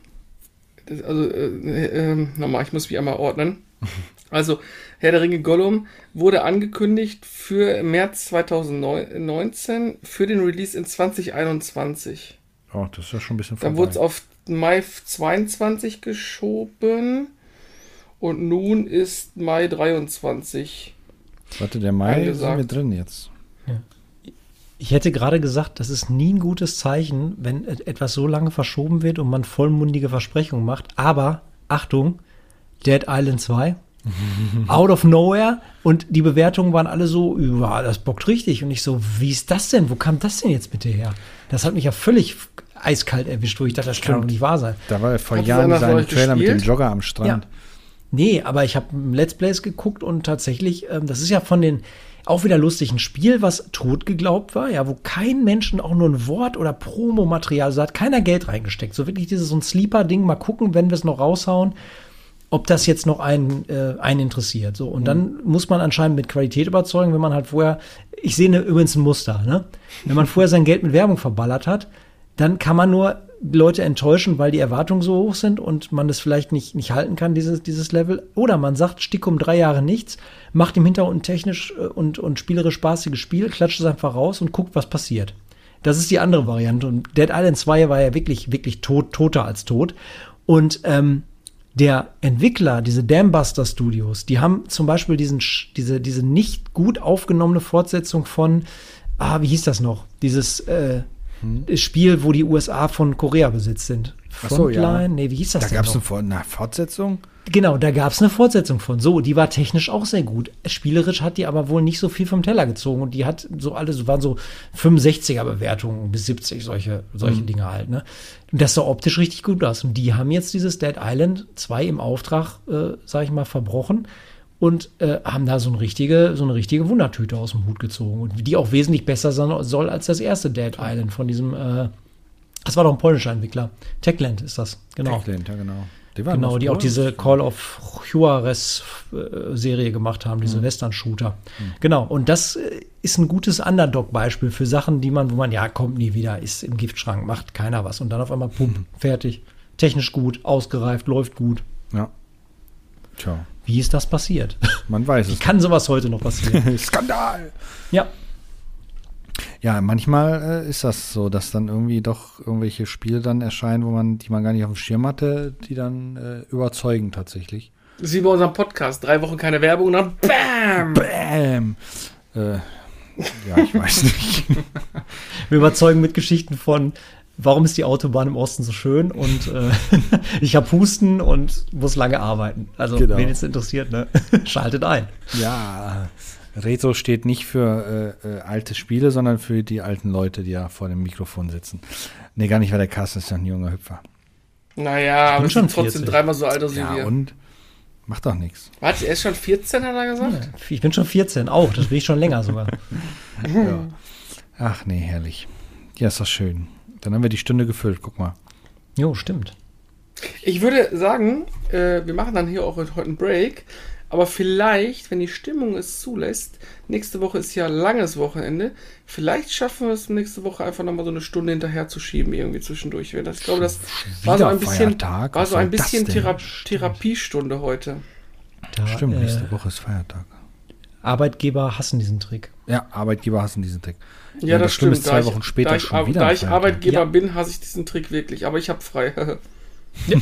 das, also äh, äh, nochmal, ich muss mich einmal ordnen. Also, Herr der Ringe Gollum wurde angekündigt für März 2019 für den Release in 2021. Oh, das ist ja schon ein bisschen vorbei. Dann wurde es auf Mai 22 geschoben und nun ist Mai 23. Warte, der Mai angesagt. sind wir drin jetzt. Ja. Ich hätte gerade gesagt, das ist nie ein gutes Zeichen, wenn etwas so lange verschoben wird und man vollmundige Versprechungen macht. Aber Achtung, Dead Island 2 out of nowhere und die Bewertungen waren alle so, ja, das bockt richtig. Und ich so, wie ist das denn? Wo kam das denn jetzt bitte her? Das hat mich ja völlig eiskalt erwischt, wo ich dachte, das kann doch nicht wahr sein. Da war vor Jahren sein Trailer mit dem Jogger am Strand. Ja. Nee, aber ich habe Let's Plays geguckt und tatsächlich, ähm, das ist ja von den auch wieder lustig, ein Spiel, was tot geglaubt war, ja, wo kein Menschen auch nur ein Wort oder Promomaterial, so hat keiner Geld reingesteckt. So wirklich dieses so ein Sleeper-Ding, mal gucken, wenn wir es noch raushauen ob das jetzt noch einen, äh, einen interessiert. So, und mhm. dann muss man anscheinend mit Qualität überzeugen, wenn man halt vorher, ich sehe ne, übrigens ein Muster, ne? Wenn man vorher sein Geld mit Werbung verballert hat, dann kann man nur Leute enttäuschen, weil die Erwartungen so hoch sind und man das vielleicht nicht, nicht halten kann, dieses, dieses Level. Oder man sagt, stick um drei Jahre nichts, macht im Hintergrund technisch äh, und, und spielerisch spaßiges Spiel, klatscht es einfach raus und guckt, was passiert. Das ist die andere Variante. Und Dead Island 2 war ja wirklich, wirklich tot, toter als tot. Und ähm, der Entwickler, diese Dambuster Studios, die haben zum Beispiel diesen, diese, diese nicht gut aufgenommene Fortsetzung von, ah, wie hieß das noch? Dieses äh, hm. Spiel, wo die USA von Korea besitzt sind. Frontline? So, ja. Nee, wie hieß das da gab es eine Fortsetzung? Genau, da gab es eine Fortsetzung von. So, die war technisch auch sehr gut. Spielerisch hat die aber wohl nicht so viel vom Teller gezogen und die hat so alles, waren so 65er Bewertungen bis 70, solche, solche mhm. Dinge halt, ne? Und das sah optisch richtig gut aus. Und die haben jetzt dieses Dead Island 2 im Auftrag, äh, sag ich mal, verbrochen und äh, haben da so eine richtige, so eine richtige Wundertüte aus dem Hut gezogen. Und die auch wesentlich besser sein soll als das erste Dead Island von diesem, äh, das war doch ein polnischer Entwickler. Techland ist das, genau. Techland, ja, genau. Die genau, die auch diese Call of Juarez äh, Serie gemacht haben, diese mhm. Western-Shooter. Mhm. Genau, und das äh, ist ein gutes Underdog-Beispiel für Sachen, die man, wo man, ja, kommt nie wieder, ist im Giftschrank, macht keiner was. Und dann auf einmal, pum, mhm. fertig. Technisch gut, ausgereift, läuft gut. Ja. Tja. Wie ist das passiert? Man weiß Wie es. Wie kann sowas heute noch passieren? Skandal! Ja. Ja, manchmal äh, ist das so, dass dann irgendwie doch irgendwelche Spiele dann erscheinen, wo man, die man gar nicht auf dem Schirm hatte, die dann äh, überzeugen tatsächlich. Das ist wie bei unserem Podcast. Drei Wochen keine Werbung und dann BAM! BAM! Äh, ja, ich weiß nicht. Wir überzeugen mit Geschichten von, warum ist die Autobahn im Osten so schön und äh, ich habe Husten und muss lange arbeiten. Also, genau. wen es interessiert, ne? schaltet ein. Ja, Rezo steht nicht für äh, äh, alte Spiele, sondern für die alten Leute, die ja vor dem Mikrofon sitzen. Nee, gar nicht, weil der Carsten ist ja ein junger Hüpfer. Naja, aber schon trotzdem dreimal so alt als ja, wir. und? Macht doch nichts. Warte, er ist schon 14, hat er gesagt? Ich bin schon 14, auch. Das bin ich schon länger sogar. ja. Ach nee, herrlich. Ja, ist doch schön. Dann haben wir die Stunde gefüllt, guck mal. Jo, stimmt. Ich würde sagen, äh, wir machen dann hier auch heute einen Break. Aber vielleicht, wenn die Stimmung es zulässt, nächste Woche ist ja langes Wochenende, vielleicht schaffen wir es nächste Woche einfach nochmal so eine Stunde hinterher zu schieben, irgendwie zwischendurch. Ich glaube, das war so ein bisschen, war so ein bisschen Thera Therapiestunde heute. Da, Stimmt, äh, nächste Woche ist Feiertag. Arbeitgeber hassen diesen Trick. Ja, Arbeitgeber hassen diesen Trick. Ja, ja das, das stimmt. Ist zwei Wochen später da ich, schon wieder. Da ich Arbeitgeber ja. bin, hasse ich diesen Trick wirklich. Aber ich habe frei. Ja.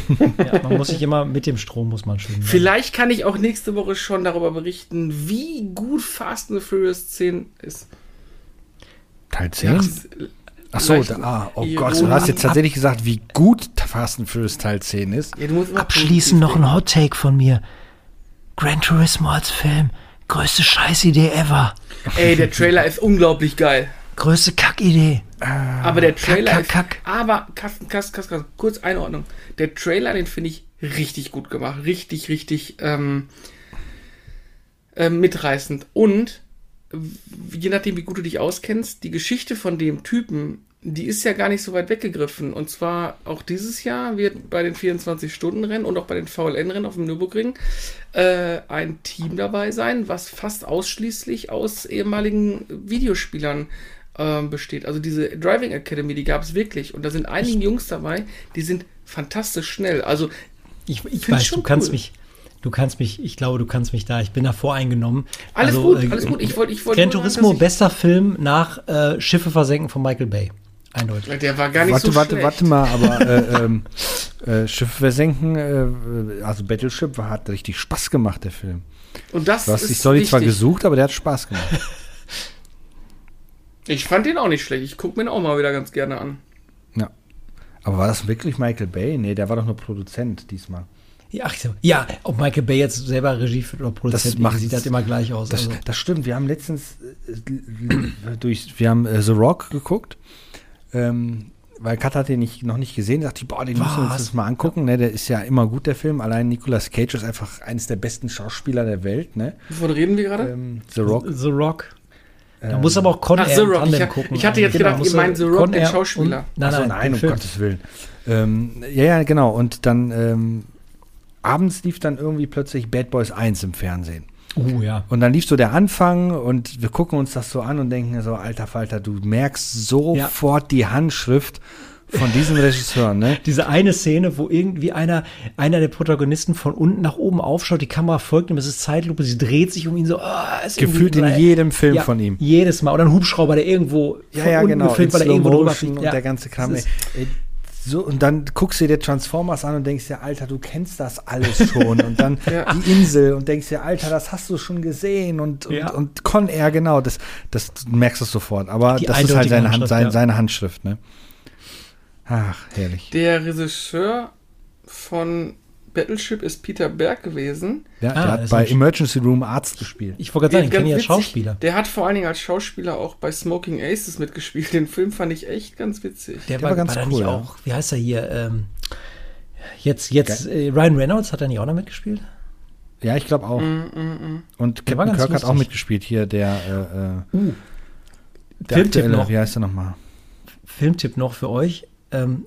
man muss sich immer mit dem Strom muss man schwimmen. Vielleicht kann ich auch nächste Woche schon darüber berichten, wie gut Fast and Furious 10 ist. Teil 10? Ach so, da, ah, oh Gott, du hast jetzt tatsächlich gesagt, wie gut Fast and Furious Teil 10 ist. Ja, Abschließend noch ein Hot Take von mir. Gran Turismo als Film. Größte Scheißidee ever. Ey, der Trailer ist unglaublich geil. Größte Kackidee. Aber der Trailer kack, ist. kack. Aber, Kasten, Kasten, Kasten, kurz Einordnung. Der Trailer, den finde ich richtig gut gemacht. Richtig, richtig ähm, ähm, mitreißend. Und je nachdem, wie gut du dich auskennst, die Geschichte von dem Typen, die ist ja gar nicht so weit weggegriffen. Und zwar auch dieses Jahr wird bei den 24-Stunden-Rennen und auch bei den VLN-Rennen auf dem Nürburgring äh, ein Team dabei sein, was fast ausschließlich aus ehemaligen Videospielern ähm, besteht. Also diese Driving Academy, die gab es wirklich. Und da sind einige Jungs dabei, die sind fantastisch schnell. Also Ich, ich weiß, schon du kannst cool. mich, du kannst mich, ich glaube, du kannst mich da, ich bin da voreingenommen. Alles Also, gut, äh, alles gut. Ich wollte, ich wollte Gran sagen, Turismo, ich- bester Film nach äh, Schiffe versenken von Michael Bay. Eindeutig. Der war gar nicht warte, so warte, schlecht. warte mal, aber äh, ähm, äh, Schiff versenken, äh, also Battleship war, hat richtig Spaß gemacht, der Film. Und das Du hast die Story zwar wichtig. gesucht, aber der hat Spaß gemacht. Ich fand den auch nicht schlecht. Ich gucke mir den auch mal wieder ganz gerne an. ja. Aber war das wirklich Michael Bay? Nee, der war doch nur Produzent diesmal. Ja, ach so. ja, ob Michael Bay jetzt selber Regie führt oder Produzent, macht- sieht das immer gleich aus. Das, also. das stimmt. Wir haben letztens äh, durch, wir haben äh, The Rock geguckt, ähm, weil Kat hat den nicht, noch nicht gesehen. Dachte ich, boah, den müssen wir uns Was? das mal angucken. Ne? Der ist ja immer gut, der Film. Allein Nicolas Cage ist einfach eines der besten Schauspieler der Welt. Ne? Wovon reden wir gerade? Ähm, The Rock. The Rock. Da Ähm, muss aber auch Con Ach, Air Rock. Tandem Ich- gucken. ich hatte jetzt gedacht, musst ihr meint The Rock, Con den Air Schauspieler. Und, nein, Ach so, nein, nein, um Film. Gottes Willen. Ähm, ja, ja, genau. Und dann ähm, abends lief dann irgendwie plötzlich Bad Boys 1 im Fernsehen. Uh, ja. Und dann lief so der Anfang und wir gucken uns das so an und denken so, alter Falter, du merkst sofort die Handschrift von diesem Regisseur, ne? Diese eine Szene, wo irgendwie einer, einer der Protagonisten von unten nach oben aufschaut, die Kamera folgt ihm, es ist Zeitlupe, sie dreht sich um ihn so, ist Gefühlt in jedem Film ja, von ihm. Jedes Mal. Oder ein Hubschrauber, der irgendwo Ja, von ja, unten genau. gefilmt, weil er irgendwo drüber fliegt. und Ja. der ganze Kram. Ist- ey. So, und dann guckst du dir Transformers an und denkst dir, Alter, du kennst das alles schon. und dann Ja. die Insel und denkst dir, Alter, das hast du schon gesehen. Und, und, Ja. und Con Air, genau, das, das merkst du sofort. Aber Die das ist halt seine, Hand, Handschrift, sein, ja. seine Handschrift, ne? Ach, herrlich. Der Regisseur von Battleship ist Peter Berg gewesen. Ja, Ah, der hat ist bei Emergency Room Arzt gespielt. Ich wollte gerade sagen, ich kenne ihn als Schauspieler. Der hat vor allen Dingen als Schauspieler auch bei Smoking Aces mitgespielt. Den Film fand ich echt ganz witzig. Der, war ganz da cool, nicht ja. auch, wie heißt er hier? Ähm, jetzt, jetzt, äh, Ryan Reynolds hat er nicht auch noch mitgespielt? Ja, ich glaube auch. Mm, Und Der war Captain Kirk hat auch lustig. mitgespielt hier, der, äh, äh, Uh. der Filmtipp aktuelle, noch. wie heißt der nochmal? Filmtipp noch für euch. Ähm,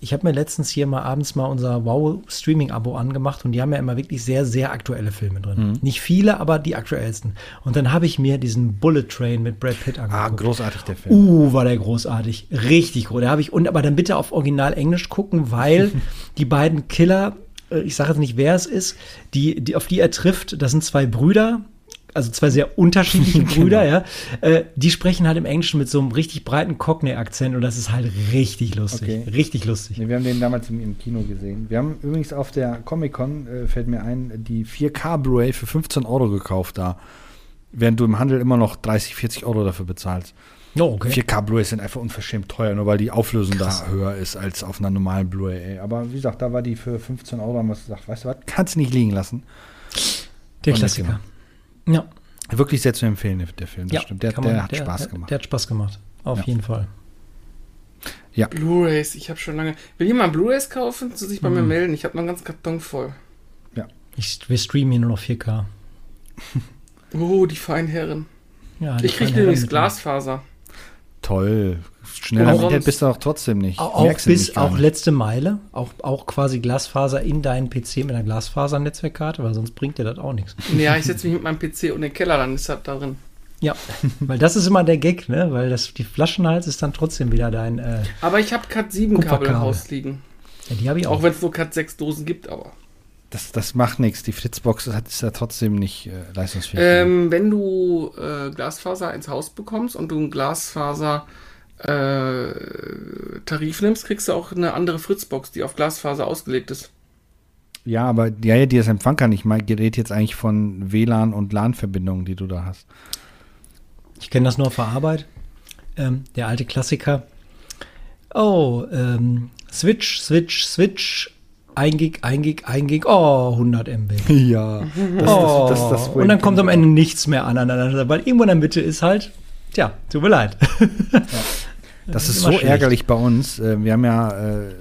ich habe mir letztens hier mal abends mal unser Wow-Streaming-Abo angemacht und die haben ja immer wirklich sehr, sehr aktuelle Filme drin. Mhm. Nicht viele, aber die aktuellsten. Und dann habe ich mir diesen Bullet Train mit Brad Pitt Ah, angeguckt. großartig der Film. Uh, war der großartig. Richtig groß. Da habe ich, und aber dann bitte auf Original Englisch gucken, weil die beiden Killer, äh, ich sage jetzt nicht, wer es ist, die, die, auf die er trifft, das sind zwei Brüder, also zwei sehr unterschiedliche Brüder, ja. Äh, die sprechen halt im Englischen mit so einem richtig breiten Cockney-Akzent und das ist halt richtig lustig. Okay. Richtig lustig. Nee, wir haben den damals im, Kino gesehen. Wir haben übrigens auf der Comic-Con, äh, fällt mir ein, die 4K Blu-ray für 15 Euro gekauft da. Während du im Handel immer noch 30, 40 Euro dafür bezahlst. Oh, okay. 4K Blu-rays sind einfach unverschämt teuer, nur weil die Auflösung da höher ist als auf einer normalen Blu-ray. Aber wie gesagt, da war die für 15 Euro, haben wir gesagt, weißt du was, kannst du nicht liegen lassen. Der Und Klassiker. Ja, Wirklich sehr zu empfehlen, der- der Film, das ja stimmt. Der, kann der man- hat Spaß gemacht. Der hat Spaß gemacht. Auf Ja. jeden Fall. Blu-rays, ich habe schon lange. Will jemand Blu-rays kaufen? Zu sich bei Hm. mir melden. Ich habe noch einen ganzen Karton voll. Ich, wir streamen hier nur noch 4K. Oh, die feinen Herren. Ja, die Ich kriege übrigens Glasfaser. Toll. Schneller sonst- bist du auch trotzdem nicht. Auch Merkst bis auch nicht. letzte Meile, auch, auch quasi Glasfaser in deinen PC mit einer Glasfaser-Netzwerkkarte, weil sonst bringt dir das auch nichts. Ja, ich setze mich mit meinem PC und den Keller, dann ist das da drin. Ja, weil das ist immer der Gag, ne? Weil das, die Flaschenhals ist dann trotzdem wieder dein. Äh, Aber ich habe Cat 7 Kabel im Kupferkabel. Haus liegen. ja, die habe ich auch. Auch wenn es nur Cat 6 Dosen gibt, aber. Das, das macht nichts. Die Fritzbox hat- ist ja trotzdem nicht äh, leistungsfähig. Ähm, wenn du äh, Glasfaser ins Haus bekommst und du einen Glasfaser äh, Tarif nimmst, kriegst du auch eine andere Fritzbox, die auf Glasfaser ausgelegt ist. Ja, aber ja, ja, die das Empfang kann. Ich meine, gerät jetzt eigentlich von WLAN und LAN-Verbindungen, die du da hast. Ich kenne das nur auf der Arbeit. Ähm, der alte Klassiker. Oh, ähm, Switch, Switch, Switch. 1 Gig, 1 Gig, 1 Gig, oh, 100 MB. Ja. Das, oh, das, das, das, und dann kommt am Ende nichts mehr aneinander, weil irgendwo in der Mitte ist halt, tja, tut mir leid. Das ist so schlecht. ärgerlich bei uns. Äh, Wir haben ja äh,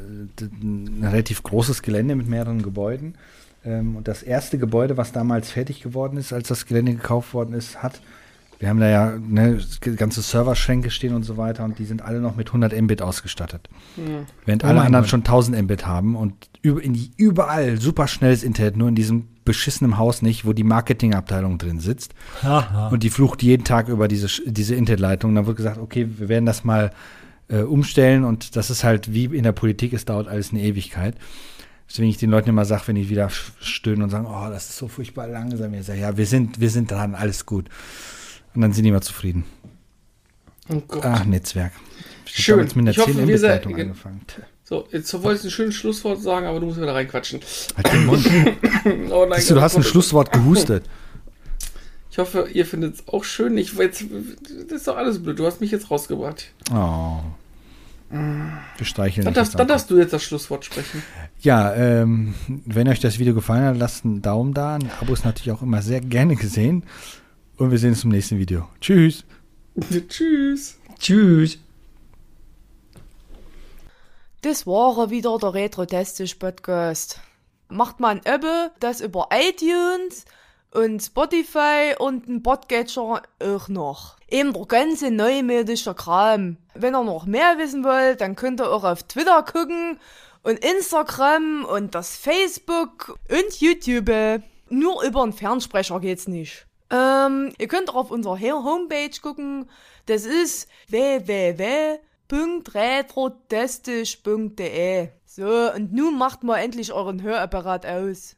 ein relativ großes Gelände mit mehreren Gebäuden. Ähm, Und das erste Gebäude, was damals fertig geworden ist, als das Gelände gekauft worden ist, hat, wir haben da ja ne, ganze Serverschränke stehen und so weiter und die sind alle noch mit 100 Mbit ausgestattet. Während Oh alle anderen Gott. schon 1000 Mbit haben und über, in die, überall super schnelles Internet, nur in diesem beschissenen Haus nicht, wo die Marketingabteilung drin sitzt. Haha. Und die flucht jeden Tag über diese, diese Internetleitung. Dann wird gesagt, okay, wir werden das mal äh, umstellen und das ist halt wie in der Politik, es dauert alles eine Ewigkeit. Deswegen ich den Leuten immer sage, wenn die wieder stöhnen und sagen, oh, das ist so furchtbar langsam. Ich sage, ja, wir sind, wir sind dran, alles gut. Und dann sind die immer zufrieden. Oh Gott. Ach, Netzwerk. Ich Schön. damals mit einer Ich hoffe, 10 wir sind- angefangen. So, jetzt wollte ich ein schönes Schlusswort sagen, aber du musst wieder reinquatschen. Halt den Mund. Oh nein, Siehst du, du hast ein Gott. Schlusswort gehustet. Ich hoffe, ihr findet es auch schön. Ich, jetzt, das ist doch alles blöd. Du hast mich jetzt rausgebracht. Oh. Wir streicheln Dann darfst, jetzt dann darfst du jetzt das Schlusswort sprechen. Ja, ähm, wenn euch das Video gefallen hat, lasst einen Daumen da. Ein Abo ist natürlich auch immer sehr gerne gesehen. Und wir sehen uns im nächsten Video. Tschüss. Tschüss. Tschüss. Das war wieder der Retro-Testisch Podcast. Macht man Ebbe, das über iTunes und Spotify und ein Podcatcher auch noch. Eben der ganze neumodische Kram. Wenn ihr noch mehr wissen wollt, dann könnt ihr auch auf Twitter gucken und Instagram und das Facebook und YouTube. Nur über einen Fernsprecher geht's nicht. Ähm, ihr könnt auch auf unserer Homepage gucken. Das ist www.retrotestisch.de. So, und nun macht mal endlich euren Hörapparat aus.